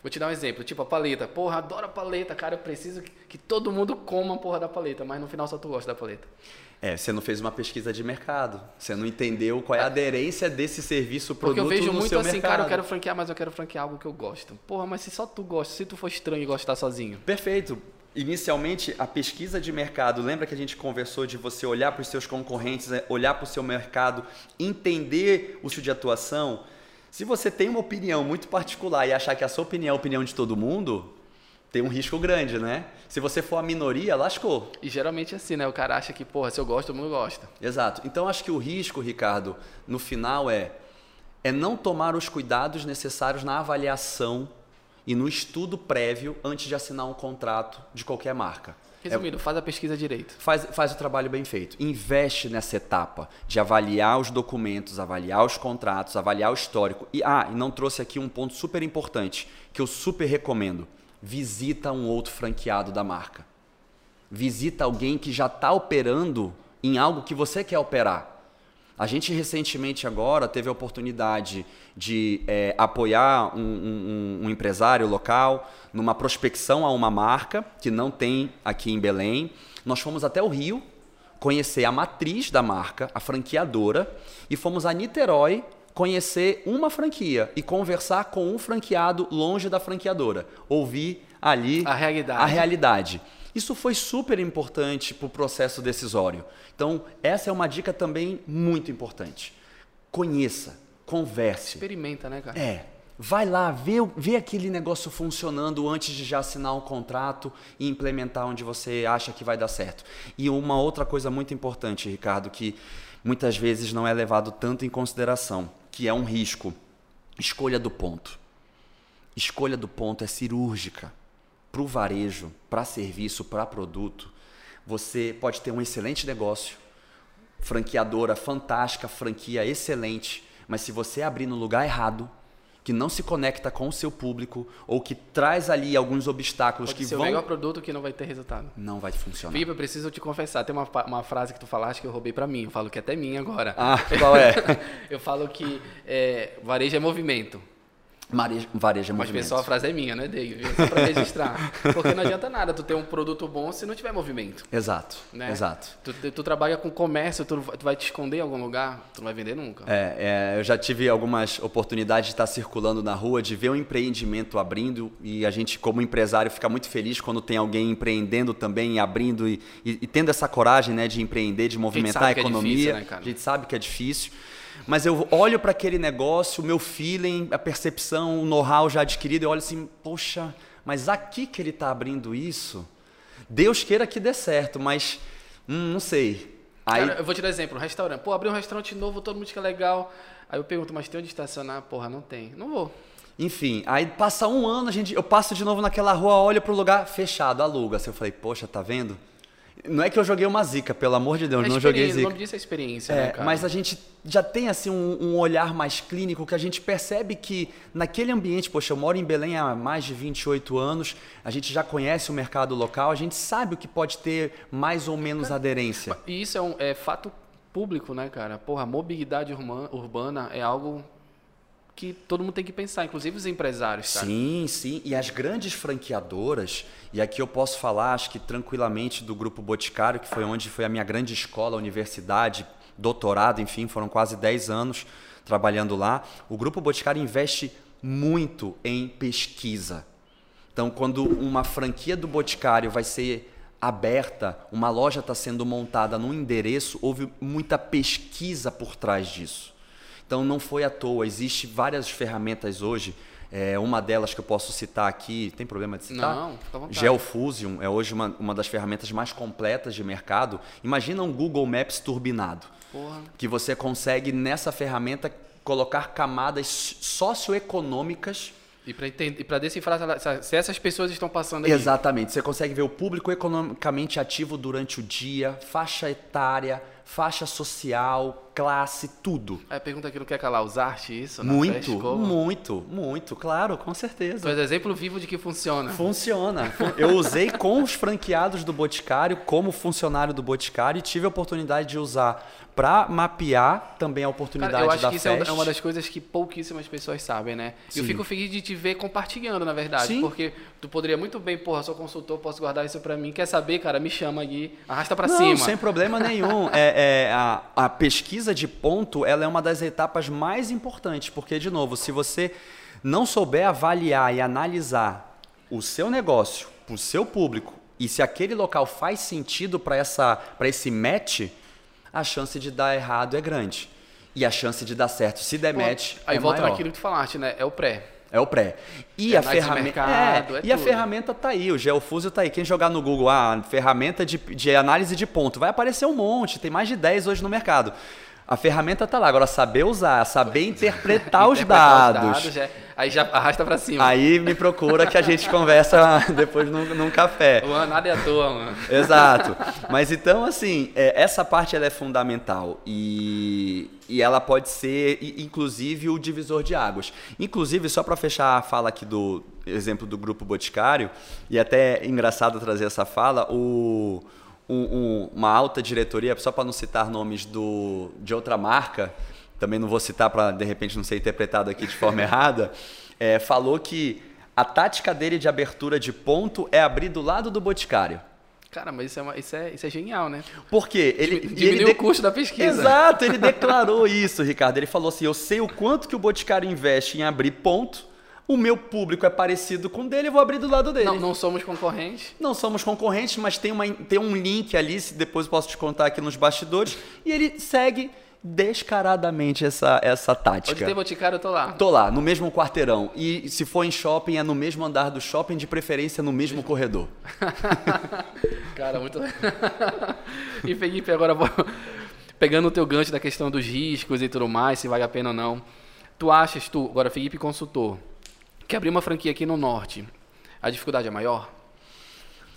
Vou te dar um exemplo, tipo a paleta. Porra, adoro a paleta, cara, eu preciso que, todo mundo coma a porra da paleta, mas no final só tu gosta da paleta. É, você não fez uma pesquisa de mercado. Você não entendeu qual é a aderência desse serviço, produto Porque eu vejo muito assim, mercado. cara, eu quero franquear, mas eu quero franquear algo que eu gosto. Porra, mas se só tu gosta, se tu for estranho e gostar sozinho. Perfeito. Inicialmente, a pesquisa de mercado, lembra que a gente conversou de você olhar para os seus concorrentes, é, olhar para o seu mercado, entender o seu de atuação? Se você tem uma opinião muito particular e achar que a sua opinião é a opinião de todo mundo, tem um risco grande, né? Se você for a minoria, lascou. E geralmente é assim, né? O cara acha que, porra, se eu gosto, todo mundo gosta. Exato. Então acho que o risco, Ricardo, no final é é não tomar os cuidados necessários na avaliação e no estudo prévio antes de assinar um contrato de qualquer marca. Resumindo, é, faz a pesquisa direito. Faz, faz o trabalho bem feito. Investe nessa etapa de avaliar os documentos, avaliar os contratos, avaliar o histórico. E, ah, e não trouxe aqui um ponto super importante que eu super recomendo visita um outro franqueado da marca. Visita alguém que já está operando em algo que você quer operar. A gente recentemente agora teve a oportunidade de é, apoiar um, um, um, empresário local numa prospecção a uma marca que não tem aqui em Belém. Nós fomos até o Rio conhecer a matriz da marca, a franqueadora, e fomos a Niterói conhecer uma franquia e conversar com um franqueado longe da franqueadora. Ouvir ali a realidade. A realidade. Isso foi super importante para o processo decisório. Então, essa é uma dica também muito importante. Conheça, converse. Experimenta, né, cara? É. Vai lá, vê, vê aquele negócio funcionando antes de já assinar um contrato e implementar onde você acha que vai dar certo. E uma outra coisa muito importante, Ricardo, que muitas vezes não é levado tanto em consideração que é um risco. Escolha do ponto. Escolha do ponto é cirúrgica. Para o varejo, para serviço, para produto, você pode ter um excelente negócio, franqueadora fantástica, franquia excelente, mas se você abrir no lugar errado, que não se conecta com o seu público ou que traz ali alguns obstáculos Pode que ser vão. o melhor produto que não vai ter resultado. Não vai funcionar. Felipe, eu preciso te confessar. Tem uma, uma frase que tu falaste que eu roubei para mim. Eu falo que é até minha agora. Ah, qual é? eu falo que é, varejo é movimento. Varejo é Mas pessoal, a frase é minha, né, Dave? Só para registrar. Porque não adianta nada tu ter um produto bom se não tiver movimento. Exato, né? exato. Tu, tu, trabalha com comércio, tu, tu, vai te esconder em algum lugar, tu não vai vender nunca. É, é, eu já tive algumas oportunidades de estar circulando na rua, de ver um empreendimento abrindo e a gente, como empresário, fica muito feliz quando tem alguém empreendendo também, abrindo e, e, e tendo essa coragem né, de empreender, de movimentar a, a economia. É difícil, né, a gente sabe que é difícil mas eu olho para aquele negócio, o meu feeling, a percepção, o know-how já adquirido, eu olho assim, poxa, mas aqui que ele está abrindo isso, Deus queira que dê certo, mas hum, não sei. Aí... Cara, eu vou te dar exemplo, um restaurante. Pô, abri um restaurante novo, todo mundo que é legal. Aí eu pergunto, mas tem onde estacionar? Porra, não tem. Não vou. Enfim, aí passa um ano, a gente, eu passo de novo naquela rua, olho pro lugar fechado, aluga. Assim, eu falei, poxa, tá vendo? Não é que eu joguei uma zica, pelo amor de Deus, é não joguei zica. O nome disso é experiência, é, né, cara? Mas a gente já tem assim um, um, olhar mais clínico que a gente percebe que naquele ambiente, poxa, eu moro em Belém há mais de 28 anos, a gente já conhece o mercado local, a gente sabe o que pode ter mais ou menos cara, aderência. E isso é um é fato público, né, cara? Porra, a mobilidade urbana é algo que todo mundo tem que pensar, inclusive os empresários. Cara. Sim, sim. E as grandes franqueadoras, e aqui eu posso falar, acho que tranquilamente, do Grupo Boticário, que foi onde foi a minha grande escola, universidade, doutorado, enfim, foram quase 10 anos trabalhando lá. O Grupo Boticário investe muito em pesquisa. Então, quando uma franquia do Boticário vai ser aberta, uma loja está sendo montada num endereço, houve muita pesquisa por trás disso. Então não foi à toa, existe várias ferramentas hoje. É, uma delas que eu posso citar aqui, tem problema de citar? Não, fica à vontade. Geofusion é hoje uma, uma das ferramentas mais completas de mercado. Imagina um Google Maps turbinado. Porra. Que você consegue nessa ferramenta colocar camadas socioeconômicas E para decifrar se essas pessoas estão passando aqui. Exatamente. Você consegue ver o público economicamente ativo durante o dia, faixa etária, faixa social, classe, tudo. Aí pergunta aqui, não quer calar, os arte isso? Muito, muito, muito, claro, com certeza. Tu és exemplo vivo de que funciona. Funciona. Eu usei com os franqueados do Boticário, como funcionário do Boticário, e tive a oportunidade de usar para mapear também a oportunidade Cara, eu acho da que isso é uma das coisas que pouquíssimas pessoas sabem, né? Sim. Eu fico feliz de te ver compartilhando, na verdade, Sim. porque tu poderia muito bem, porra, sou consultor, posso guardar isso para mim. Quer saber, cara? Me chama aqui, arrasta para cima. sem problema nenhum. é, é a, a pesquisa de ponto, ela é uma das etapas mais importantes, porque de novo, se você não souber avaliar e analisar o seu negócio, o seu público, e se aquele local faz sentido para esse match, a chance de dar errado é grande. E a chance de dar certo, se der Pô, match, aí é volta maior. naquilo que tu falaste, né? É o pré. É o pré. E, é a, ferramenta, é, é e a ferramenta tá aí, o GeoFusion tá aí. Quem jogar no Google, ah, ferramenta de, de análise de ponto, vai aparecer um monte, tem mais de 10 hoje no mercado. A ferramenta tá lá, agora saber usar, saber interpretar, os dados. Os dados é, aí já arrasta para cima. Aí me procura que a gente conversa depois num, num café. Mano, nada é à toa, mano. Exato. Mas então, assim, é, essa parte ela é fundamental e, e ela pode ser, inclusive, o divisor de águas. Inclusive, só para fechar a fala aqui do exemplo do Grupo Boticário, e até é engraçado trazer essa fala, o um, um, uma alta diretoria, só para não citar nomes do, de outra marca, também não vou citar para de repente não ser interpretado aqui de forma errada, é, falou que a tática dele de abertura de ponto é abrir do lado do boticário. Cara, mas isso é, uma, isso é, isso é genial, né? Porque ele. Diminuiu o custo da pesquisa. Exato, ele declarou isso, Ricardo. Ele falou assim: eu sei o quanto que o Boticário investe em abrir ponto o meu público é parecido com o dele, eu vou abrir do lado dele. Não, não somos concorrentes? Não somos concorrentes, mas tem, uma, tem um link ali, se depois eu posso te contar aqui nos bastidores, e ele segue descaradamente essa, essa tática. Onde tem boticário, eu tô lá. Tô lá, no mesmo quarteirão. E se for em shopping, é no mesmo andar do shopping, de preferência no mesmo corredor. Cara, muito... e Felipe, agora vou... pegando o teu gancho da questão dos riscos e tudo mais, se vale a pena ou não. Tu achas, tu, agora Felipe consultor, que abrir uma franquia aqui no norte, a dificuldade é maior?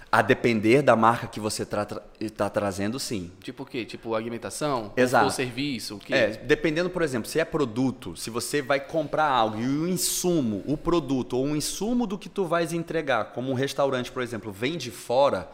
A depender da marca que você está tra tá trazendo, sim. Tipo o quê? Tipo alimentação? Exato. Ou serviço? O quê? É, dependendo, por exemplo, se é produto, se você vai comprar algo e o insumo, o produto ou o insumo do que tu vais entregar, como um restaurante, por exemplo, vem de fora,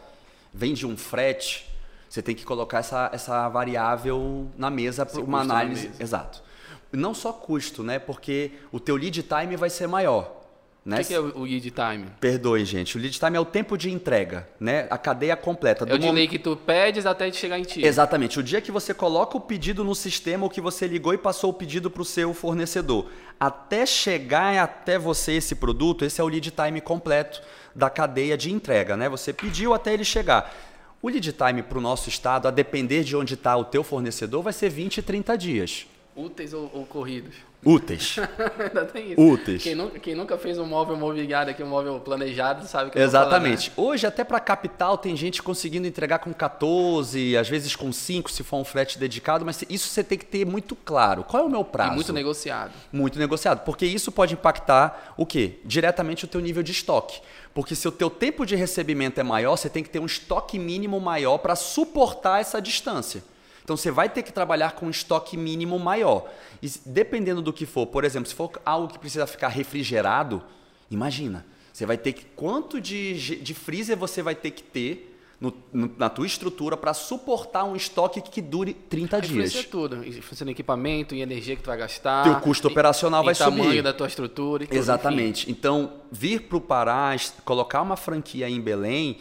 vem de um frete, você tem que colocar essa, essa variável na mesa para uma análise. Exato. Não só custo, né? Porque o teu lead time vai ser maior. Né? O que, que, é o lead time? Perdoe, gente. O lead time é o tempo de entrega, né? A cadeia completa. É o delay que tu pedes até chegar em ti. Exatamente. O dia que você coloca o pedido no sistema ou que você ligou e passou o pedido para o seu fornecedor. Até chegar até você esse produto, esse é o lead time completo da cadeia de entrega, né? Você pediu até ele chegar. O lead time para o nosso estado, a depender de onde está o teu fornecedor, vai ser 20, 30 dias. Úteis ou, ou corridos? Úteis. Ainda tem isso. Úteis. Quem, nunca, quem nunca fez um móvel mobiliário aqui, um móvel planejado, sabe que Exatamente. Falar, né? Hoje, até para capital, tem gente conseguindo entregar com 14, às vezes com 5, se for um frete dedicado, mas isso você tem que ter muito claro. Qual é o meu prazo? E muito negociado. Muito negociado, porque isso pode impactar o quê? Diretamente o teu nível de estoque. Porque se o teu tempo de recebimento é maior, você tem que ter um estoque mínimo maior para suportar essa distância. Então você vai ter que trabalhar com um estoque mínimo maior. E dependendo do que for, por exemplo, se for algo que precisa ficar refrigerado, imagina, você vai ter que quanto de, de freezer você vai ter que ter no, no, na tua estrutura para suportar um estoque que dure 30 dias. Isso é tudo. Influencia no equipamento, em energia que tu vai gastar. Teu custo operacional em, vai subir. tamanho da tua estrutura. E tudo, Exatamente. Enfim. Então, vir para o Pará, colocar uma franquia em Belém,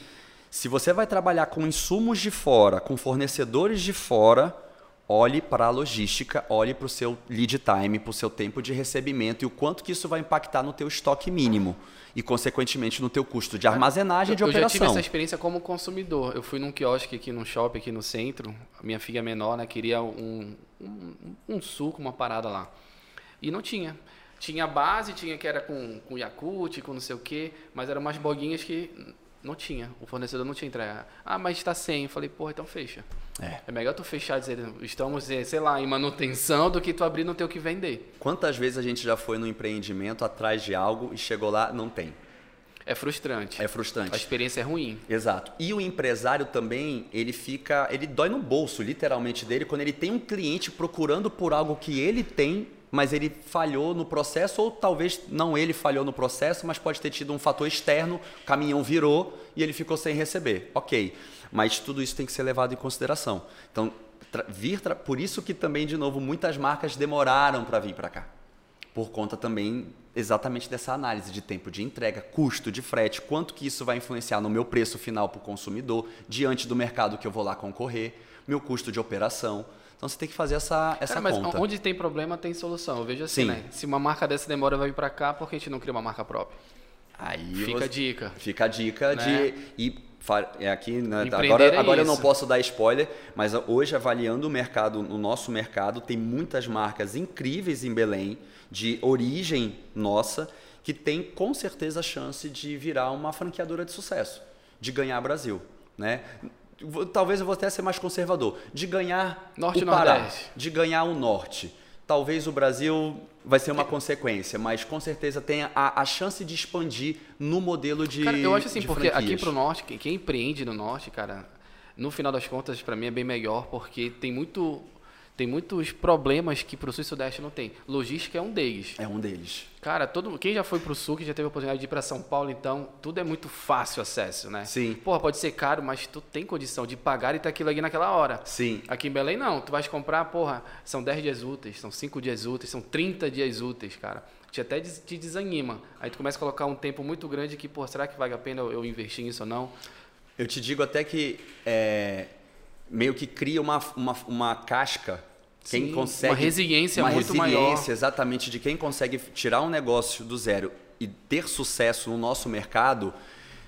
se você vai trabalhar com insumos de fora, com fornecedores de fora, olhe para a logística, olhe para o seu lead time, para o seu tempo de recebimento e o quanto que isso vai impactar no teu estoque mínimo e, consequentemente, no teu custo de armazenagem e de eu operação. Eu já tive essa experiência como consumidor. Eu fui num quiosque aqui no shopping, aqui no centro, a minha filha menor né, queria um, um, um suco, uma parada lá. E não tinha. Tinha base, tinha que era com, com Yakult, com não sei o quê, mas eram umas boguinhas que Não tinha. O fornecedor não tinha entrega. Ah, mas está sem. Eu falei, porra, então fecha. É. é melhor tu fechar e dizer, estamos, eh, sei lá, em manutenção do que tu abrir e não ter o que vender. Quantas vezes a gente já foi no empreendimento atrás de algo e chegou lá, não tem? É frustrante. É frustrante. A experiência é ruim. Exato. E o empresário também, ele fica, ele dói no bolso, literalmente dele, quando ele tem um cliente procurando por algo que ele tem mas ele falhou no processo, ou talvez não ele falhou no processo, mas pode ter tido um fator externo, o caminhão virou e ele ficou sem receber. Ok, mas tudo isso tem que ser levado em consideração. Então, vir por isso que também, de novo, muitas marcas demoraram para vir para cá. Por conta também exatamente dessa análise de tempo de entrega, custo de frete, quanto que isso vai influenciar no meu preço final para o consumidor, diante do mercado que eu vou lá concorrer, meu custo de operação. Então você tem que fazer essa, essa Cara, mas conta. onde tem problema tem solução. Eu vejo assim, Sim. né? Se uma marca dessa demora vai vir para cá, por que a gente não cria uma marca própria? Aí fica você, a dica. Fica a dica né? de e é aqui né, agora, é agora eu não posso dar spoiler, mas hoje avaliando o mercado, o nosso mercado tem muitas marcas incríveis em Belém de origem nossa que tem com certeza a chance de virar uma franqueadora de sucesso, de ganhar Brasil, né? Talvez eu vou até ser mais conservador, de ganhar norte o Pará, Nordeste. de ganhar o norte. Talvez o Brasil vai ser uma consequência, mas com certeza tem a, a chance de expandir no modelo de Cara, eu acho assim, porque franquias. aqui para o norte, quem empreende no norte, cara, no final das contas, para mim é bem melhor, porque tem muito tem muitos problemas que para o Sul e Sudeste não tem. Logística é um deles. É um deles. Cara, todo, quem já foi para o Sul, que já teve a oportunidade de ir para São Paulo, então, tudo é muito fácil acesso, né? Sim. Porra, pode ser caro, mas tu tem condição de pagar e ter aquilo aqui naquela hora. Sim. Aqui em Belém, não. Tu vais comprar, porra, são 10 dias úteis, são 5 dias úteis, são 30 dias úteis, cara. Te até te desanima. Aí tu começa a colocar um tempo muito grande que, pô, será que vale a pena eu investir nisso ou não? Eu te digo até que é, meio que cria uma, uma, uma casca. Quem Sim, consegue uma resiliência uma muito resiliência, maior. exatamente de quem consegue tirar um negócio do zero e ter sucesso no nosso mercado,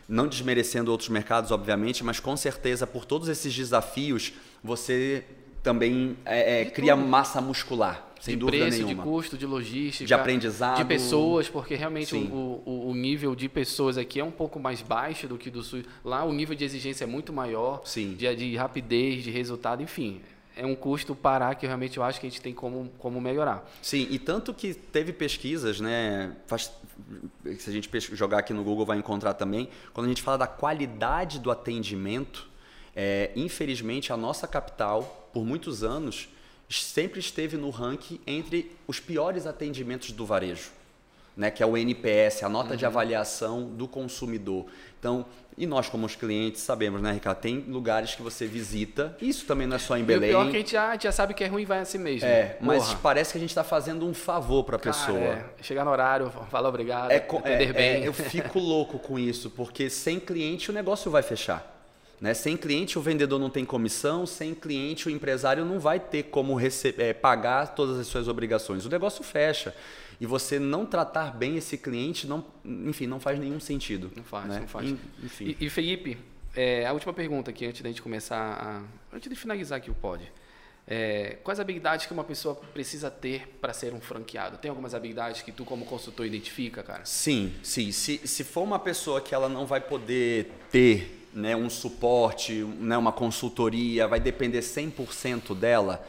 não desmerecendo outros mercados, obviamente, mas com certeza por todos esses desafios você também é, é, cria massa muscular, sem de preço, nenhuma. De custo, de logística, de aprendizado, de pessoas, porque realmente o, o, o, nível de pessoas aqui é um pouco mais baixo do que do sul. Lá o nível de exigência é muito maior, Sim. De, de rapidez, de resultado, enfim é um custo parar que realmente eu acho que a gente tem como, como melhorar. Sim, e tanto que teve pesquisas, né? Faz, se a gente jogar aqui no Google vai encontrar também, quando a gente fala da qualidade do atendimento, é, infelizmente a nossa capital, por muitos anos, sempre esteve no ranking entre os piores atendimentos do varejo. Né, que é o NPS, a nota uhum. de avaliação do consumidor. Então, e nós, como os clientes, sabemos, né, Ricardo? Tem lugares que você visita, isso também não é só em Belém. E o pior é que a gente já, já sabe que é ruim vai assim mesmo. É, mas parece que a gente está fazendo um favor para a pessoa. É, chegar no horário, falar obrigado, é, atender é, bem. É, eu fico louco com isso, porque sem cliente o negócio vai fechar. Né? Sem cliente o vendedor não tem comissão, sem cliente o empresário não vai ter como receber, é, pagar todas as suas obrigações. O negócio fecha e você não tratar bem esse cliente, não, enfim, não faz nenhum sentido. Não faz, né? não faz. Enfim. E, e Felipe, é, a última pergunta aqui, antes da gente começar, a, antes de finalizar aqui o pod. É, quais habilidades que uma pessoa precisa ter para ser um franqueado? Tem algumas habilidades que tu, como consultor, identifica, cara? Sim, sim. Se, se for uma pessoa que ela não vai poder ter né, um suporte, né, uma consultoria, vai depender 100% dela,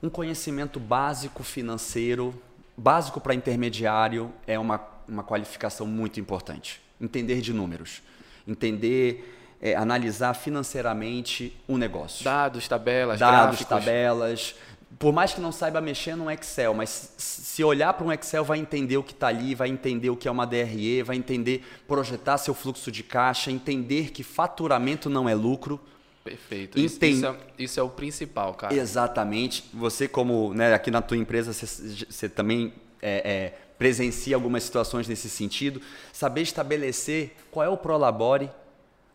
um conhecimento básico financeiro básico para intermediário é uma, uma qualificação muito importante. Entender de números, entender, é, analisar financeiramente o um negócio. Dados, tabelas, Dados, gráficos. tabelas. Por mais que não saiba mexer no Excel, mas se olhar para um Excel vai entender o que está ali, vai entender o que é uma DRE, vai entender projetar seu fluxo de caixa, entender que faturamento não é lucro, Perfeito. Isso, isso, é, isso, é, o principal, cara. Exatamente. Você, como né, aqui na tua empresa, você, você também é, é, presencia algumas situações nesse sentido. Saber estabelecer qual é o Prolabore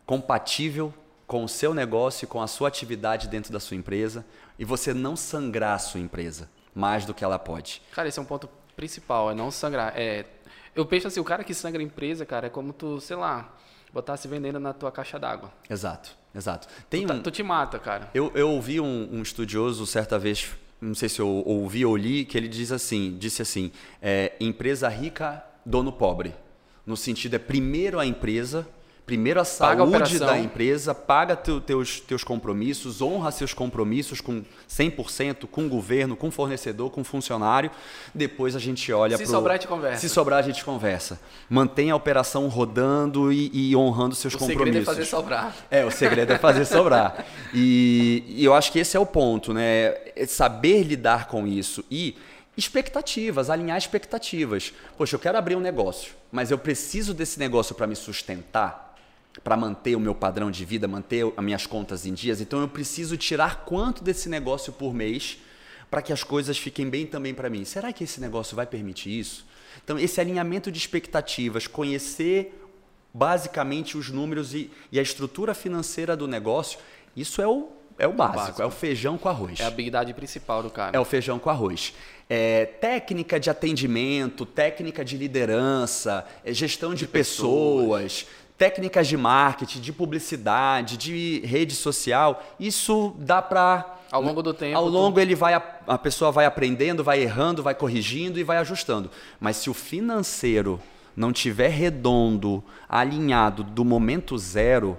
compatível com o seu negócio e com a sua atividade dentro da sua empresa e você não sangrar a sua empresa mais do que ela pode. Cara, esse é um ponto principal, é não sangrar. É, eu penso assim, o cara que sangra a empresa, cara, é como tu, sei lá, botasse veneno na tua caixa d'água. Exato. Exato. Tem tu, tá, um, tu te mata, cara. Eu, eu ouvi um, um, estudioso certa vez, não sei se eu ouvi ou li, que ele diz assim, disse assim, é, empresa rica, dono pobre. No sentido é primeiro a empresa, Primeiro a saúde a da empresa, paga teu, teus, teus compromissos, honra seus compromissos com 100%, com o governo, com o fornecedor, com o funcionário. Depois a gente olha para Se pro... sobrar, a gente conversa. Se sobrar, a gente conversa. Mantenha a operação rodando e, e honrando seus o compromissos. O segredo é fazer sobrar. É, o segredo é fazer sobrar. E, e eu acho que esse é o ponto, né? É saber lidar com isso. E expectativas, alinhar expectativas. Poxa, eu quero abrir um negócio, mas eu preciso desse negócio para me sustentar para manter o meu padrão de vida, manter as minhas contas em dias. Então eu preciso tirar quanto desse negócio por mês para que as coisas fiquem bem também para mim. Será que esse negócio vai permitir isso? Então esse alinhamento de expectativas, conhecer basicamente os números e, e a estrutura financeira do negócio, isso é o é o básico, básico, é o feijão com arroz. É a habilidade principal do cara. É o feijão com arroz. É, técnica de atendimento, técnica de liderança, é gestão de, de pessoas, pessoas técnicas de marketing, de publicidade, de rede social, isso dá para ao longo do tempo. Ao longo ele vai a pessoa vai aprendendo, vai errando, vai corrigindo e vai ajustando. Mas se o financeiro não tiver redondo, alinhado do momento zero,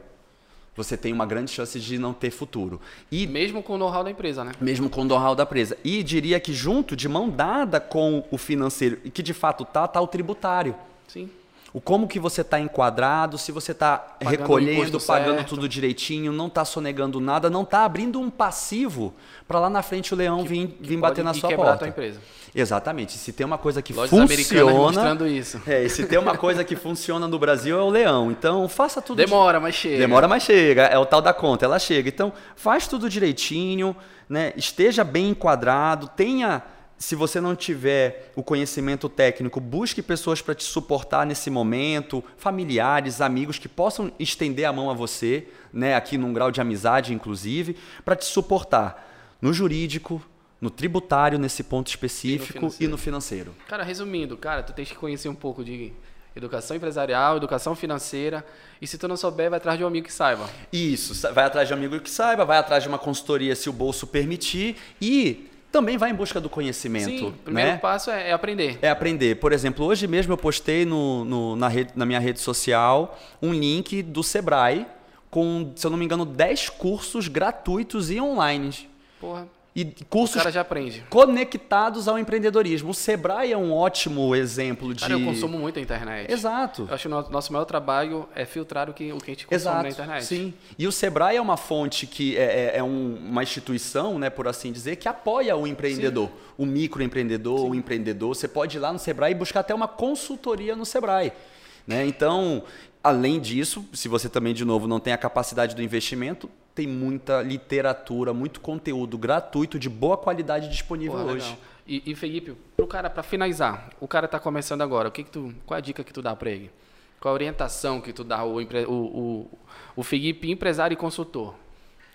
você tem uma grande chance de não ter futuro. E mesmo com o know-how da empresa, né? Mesmo com o know-how da empresa. E diria que junto, de mão dada com o financeiro, e que de fato tá, tá o tributário. Sim o como que você está enquadrado, se você está recolhendo, pagando certo. tudo direitinho, não está sonegando nada, não está abrindo um passivo para lá na frente o leão vir, vir bater na sua porta. A tua empresa. Exatamente. Se tem uma coisa que Lojas funciona, mostrando isso. É, e se tem uma coisa que funciona no Brasil é o leão. Então faça tudo. Demora, mas chega. Demora, mas chega. É o tal da conta, ela chega. Então faz tudo direitinho, né? Esteja bem enquadrado, tenha se você não tiver o conhecimento técnico, busque pessoas para te suportar nesse momento, familiares, amigos que possam estender a mão a você, né, aqui num grau de amizade, inclusive, para te suportar no jurídico, no tributário, nesse ponto específico, e no, e no financeiro. Cara, resumindo, cara, tu tens que conhecer um pouco de educação empresarial, educação financeira. E se tu não souber, vai atrás de um amigo que saiba. Isso, vai atrás de um amigo que saiba, vai atrás de uma consultoria se o bolso permitir e também vai em busca do conhecimento. Sim, o primeiro né? passo é, é, aprender. É aprender. Por exemplo, hoje mesmo eu postei no, no, na, rede, na minha rede social um link do Sebrae com, se eu não me engano, 10 cursos gratuitos e online. Porra e cursos conectados ao empreendedorismo. O Sebrae é um ótimo exemplo de. Cara, eu consumo muito a internet. Exato. Eu acho que o nosso maior trabalho é filtrar o que, o que a gente consome Exato, na internet. Sim. E o Sebrae é uma fonte que é, é, é um, uma instituição, né, por assim dizer, que apoia o empreendedor, sim. o microempreendedor, sim. o empreendedor. Você pode ir lá no Sebrae e buscar até uma consultoria no Sebrae. Né? Então, além disso, se você também, de novo, não tem a capacidade do investimento, tem muita literatura, muito conteúdo gratuito de boa qualidade disponível hoje. E, e, Felipe, pro cara, para finalizar, o cara está começando agora, o que, que tu, qual a dica que tu dá para ele? Qual a orientação que tu dá o, o, o, o Felipe, empresário e consultor?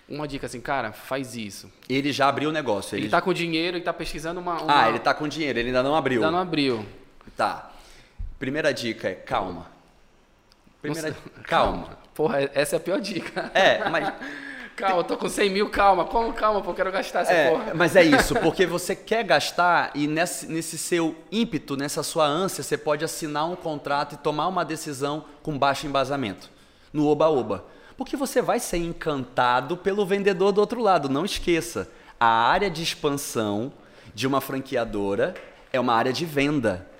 Uma dica assim, cara, faz isso. Ele já abriu o negócio. Ele, está com dinheiro e está pesquisando uma, uma, Ah, ele está com dinheiro, ele ainda não abriu. Ainda não abriu. Tá. Primeira dica é calma. Primeira, calma. calma. Porra, essa é a pior dica. É, mas Calma, tô com 100 mil, calma. Como calma, porque eu quero gastar essa é, porra. Mas é isso, porque você quer gastar e nesse, nesse seu ímpeto, nessa sua ânsia, você pode assinar um contrato e tomar uma decisão com baixo embasamento. No oba-oba. Porque você vai ser encantado pelo vendedor do outro lado. Não esqueça, a área de expansão de uma franqueadora é uma área de venda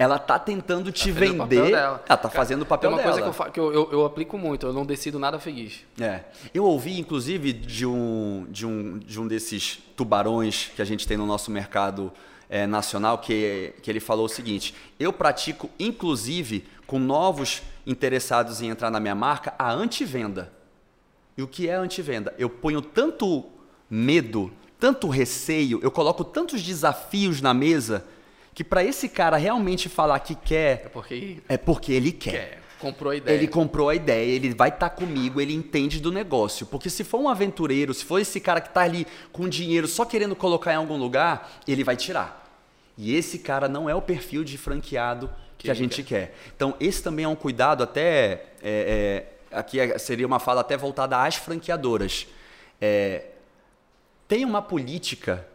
ela tá tentando te tá vender. Ela tá Cara, fazendo o papel dela. Tem uma dela. coisa que, eu, que eu, eu, eu, aplico muito, eu não decido nada feliz. É. Eu ouvi, inclusive, de um, de um, de um desses tubarões que a gente tem no nosso mercado é, nacional, que, que ele falou o seguinte: eu pratico, inclusive, com novos interessados em entrar na minha marca, a antivenda. E o que é antivenda? Eu ponho tanto medo, tanto receio, eu coloco tantos desafios na mesa que para esse cara realmente falar que quer, é porque, é porque ele quer. quer. Comprou a ideia. Ele comprou a ideia, ele vai estar tá comigo, ele entende do negócio. Porque se for um aventureiro, se for esse cara que está ali com dinheiro só querendo colocar em algum lugar, ele vai tirar. E esse cara não é o perfil de franqueado que, que a gente quer. quer. Então, esse também é um cuidado até. É, é, aqui é, seria uma fala até voltada às franqueadoras. É, tem uma política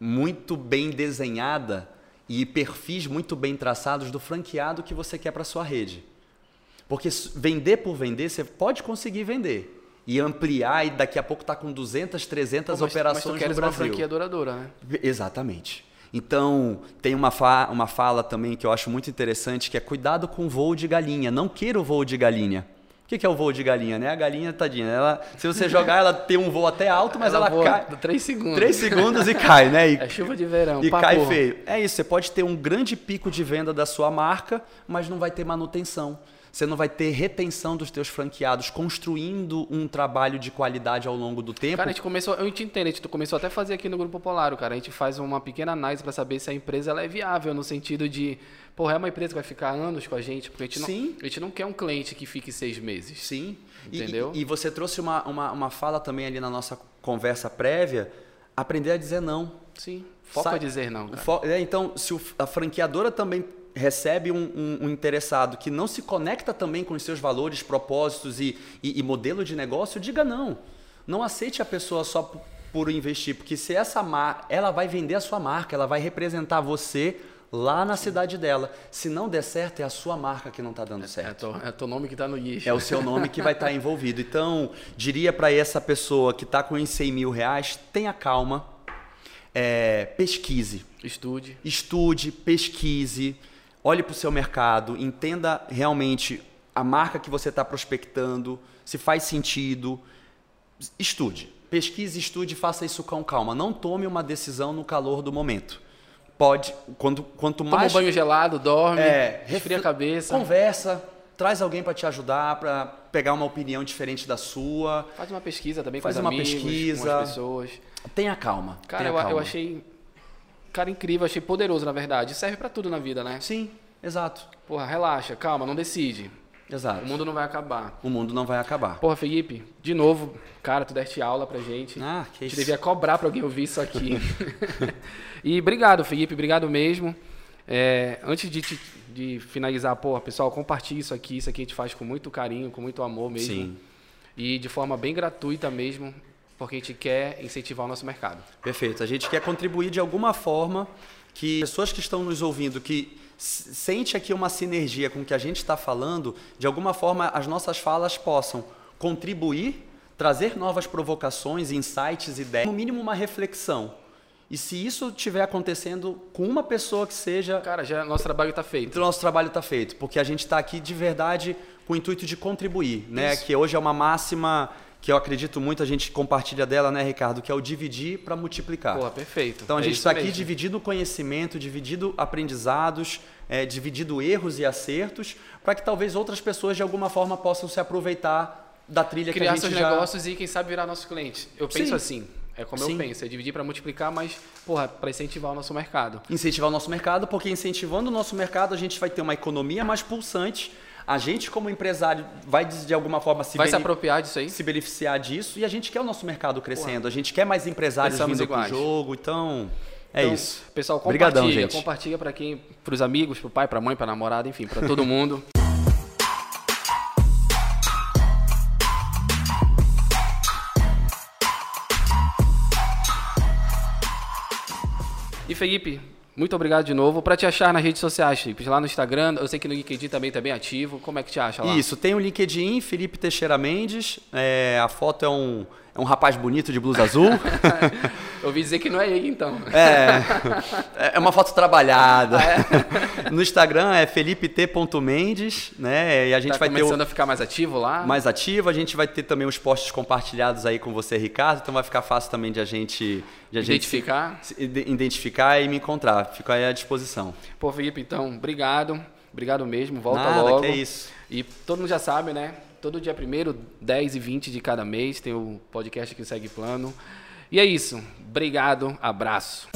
muito bem desenhada e perfis muito bem traçados do franqueado que você quer para sua rede. Porque vender por vender, você pode conseguir vender e ampliar e daqui a pouco tá com 200, 300 Pô, mas, operações mas tu queres no Brasil. uma franquia duradoura, né? Exatamente. Então, tem uma, fa uma fala também que eu acho muito interessante, que é cuidado com o voo de galinha. Não queira o voo de galinha. O que é o voo de galinha, né? A galinha, tadinha, ela, se você jogar, ela tem um voo até alto, mas ela, ela cai. 3 segundos. 3 segundos e cai, né? E, é chuva de verão. E cai porra. feio. É isso, você pode ter um grande pico de venda da sua marca, mas não vai ter manutenção. Você não vai ter retenção dos teus franqueados, construindo um trabalho de qualidade ao longo do tempo. Cara, a gente começou, eu te entendo, a gente começou até a fazer aqui no Grupo Polar, cara. A gente faz uma pequena análise para saber se a empresa ela é viável, no sentido de, porra, é uma empresa que vai ficar anos com a gente, porque a gente, Sim. Não, a gente não quer um cliente que fique seis meses. Sim. Entendeu? E, e você trouxe uma, uma, uma fala também ali na nossa conversa prévia, aprender a dizer não. Sim. Foca a dizer não. É, então, se a franqueadora também recebe um, um, um, interessado que não se conecta também com os seus valores, propósitos e, e, e modelo de negócio, diga não. Não aceite a pessoa só por, por investir, porque se essa marca, ela vai vender a sua marca, ela vai representar você lá na cidade dela. Se não der certo, é a sua marca que não está dando certo. É, é, é teu nome que está no guicho. É o seu nome que vai estar tá envolvido. Então, diria para essa pessoa que está com 100 mil reais, tenha calma, é, pesquise. Estude. Estude, pesquise olhe para o seu mercado, entenda realmente a marca que você está prospectando, se faz sentido. Estude. Pesquise, estude, faça isso com calma. Não tome uma decisão no calor do momento. Pode, quando, quanto mais. Toma um banho gelado, dorme, é, refria a cabeça. Conversa, traz alguém para te ajudar, para pegar uma opinião diferente da sua. Faz uma pesquisa também Faz com uma amigos, pesquisa. com as pessoas. Tenha calma. Cara, tenha eu, calma. eu achei cara incrível, achei poderoso, na verdade. Serve para tudo na vida, né? Sim, exato. Porra, relaxa, calma, não decide. Exato. O mundo não vai acabar. O mundo não vai acabar. Porra, Felipe, de novo, cara, tu deste aula pra gente. Ah, que isso. Gente devia cobrar pra alguém ouvir isso aqui. e obrigado, Felipe, obrigado mesmo. É, antes de, te, de finalizar, porra, pessoal, compartilhe isso aqui. Isso aqui a gente faz com muito carinho, com muito amor mesmo. Sim. E de forma bem gratuita mesmo porque a gente quer incentivar o nosso mercado. Perfeito. A gente quer contribuir de alguma forma que pessoas que estão nos ouvindo, que sente aqui uma sinergia com o que a gente está falando, de alguma forma as nossas falas possam contribuir, trazer novas provocações, insights, ideias, no mínimo uma reflexão. E se isso estiver acontecendo com uma pessoa que seja. Cara, já nosso trabalho está feito. Então, nosso trabalho está feito, porque a gente está aqui de verdade com o intuito de contribuir, né? Que hoje é uma máxima que eu acredito muito, a gente compartilha dela, né, Ricardo, que é o dividir para multiplicar. Pô, perfeito. Então a é gente está aqui dividindo conhecimento, dividindo aprendizados, é, dividindo erros e acertos, para que talvez outras pessoas de alguma forma possam se aproveitar da trilha Criar que a gente seus já... negócios e quem sabe virar nosso cliente. Eu penso Sim. assim. É como Sim. eu penso, é dividir para multiplicar, mas, porra, para incentivar o nosso mercado. Incentivar o nosso mercado, porque incentivando o nosso mercado, a gente vai ter uma economia mais pulsante, a gente, como empresário, vai de alguma forma se, vai se apropriar disso aí? Se beneficiar disso e a gente quer o nosso mercado crescendo. A gente quer mais empresários Pensamos vindo para o jogo. Então, é então, isso. Pessoal, compartilha, Obrigadão, gente. compartilha para quem, para os amigos, para o pai, para a mãe, para a namorada, enfim, para todo mundo. E Felipe, muito obrigado de novo. Para te achar nas redes sociais, Felipe, lá no Instagram, eu sei que no LinkedIn também está bem ativo. Como é que te acha lá? Isso, tem o LinkedIn, Felipe Teixeira Mendes. É, a foto é um, é um rapaz bonito de blusa azul. Eu ouvi dizer que não é ele, então. É, é uma foto trabalhada. É. No Instagram é felipe.t.mendes, né? E a gente tá vai começando ter. começando a ficar mais ativo lá? Mais ativo. A gente vai ter também os posts compartilhados aí com você, Ricardo. Então vai ficar fácil também de a gente. De a identificar? Gente identificar e me encontrar. Fico aí à disposição. Pô, Felipe, então, obrigado. Obrigado mesmo. Volta Nada, logo. Que é isso. E todo mundo já sabe, né? Todo dia primeiro, 10 e 20 de cada mês, tem o podcast que segue plano. E é isso. Obrigado, abraço.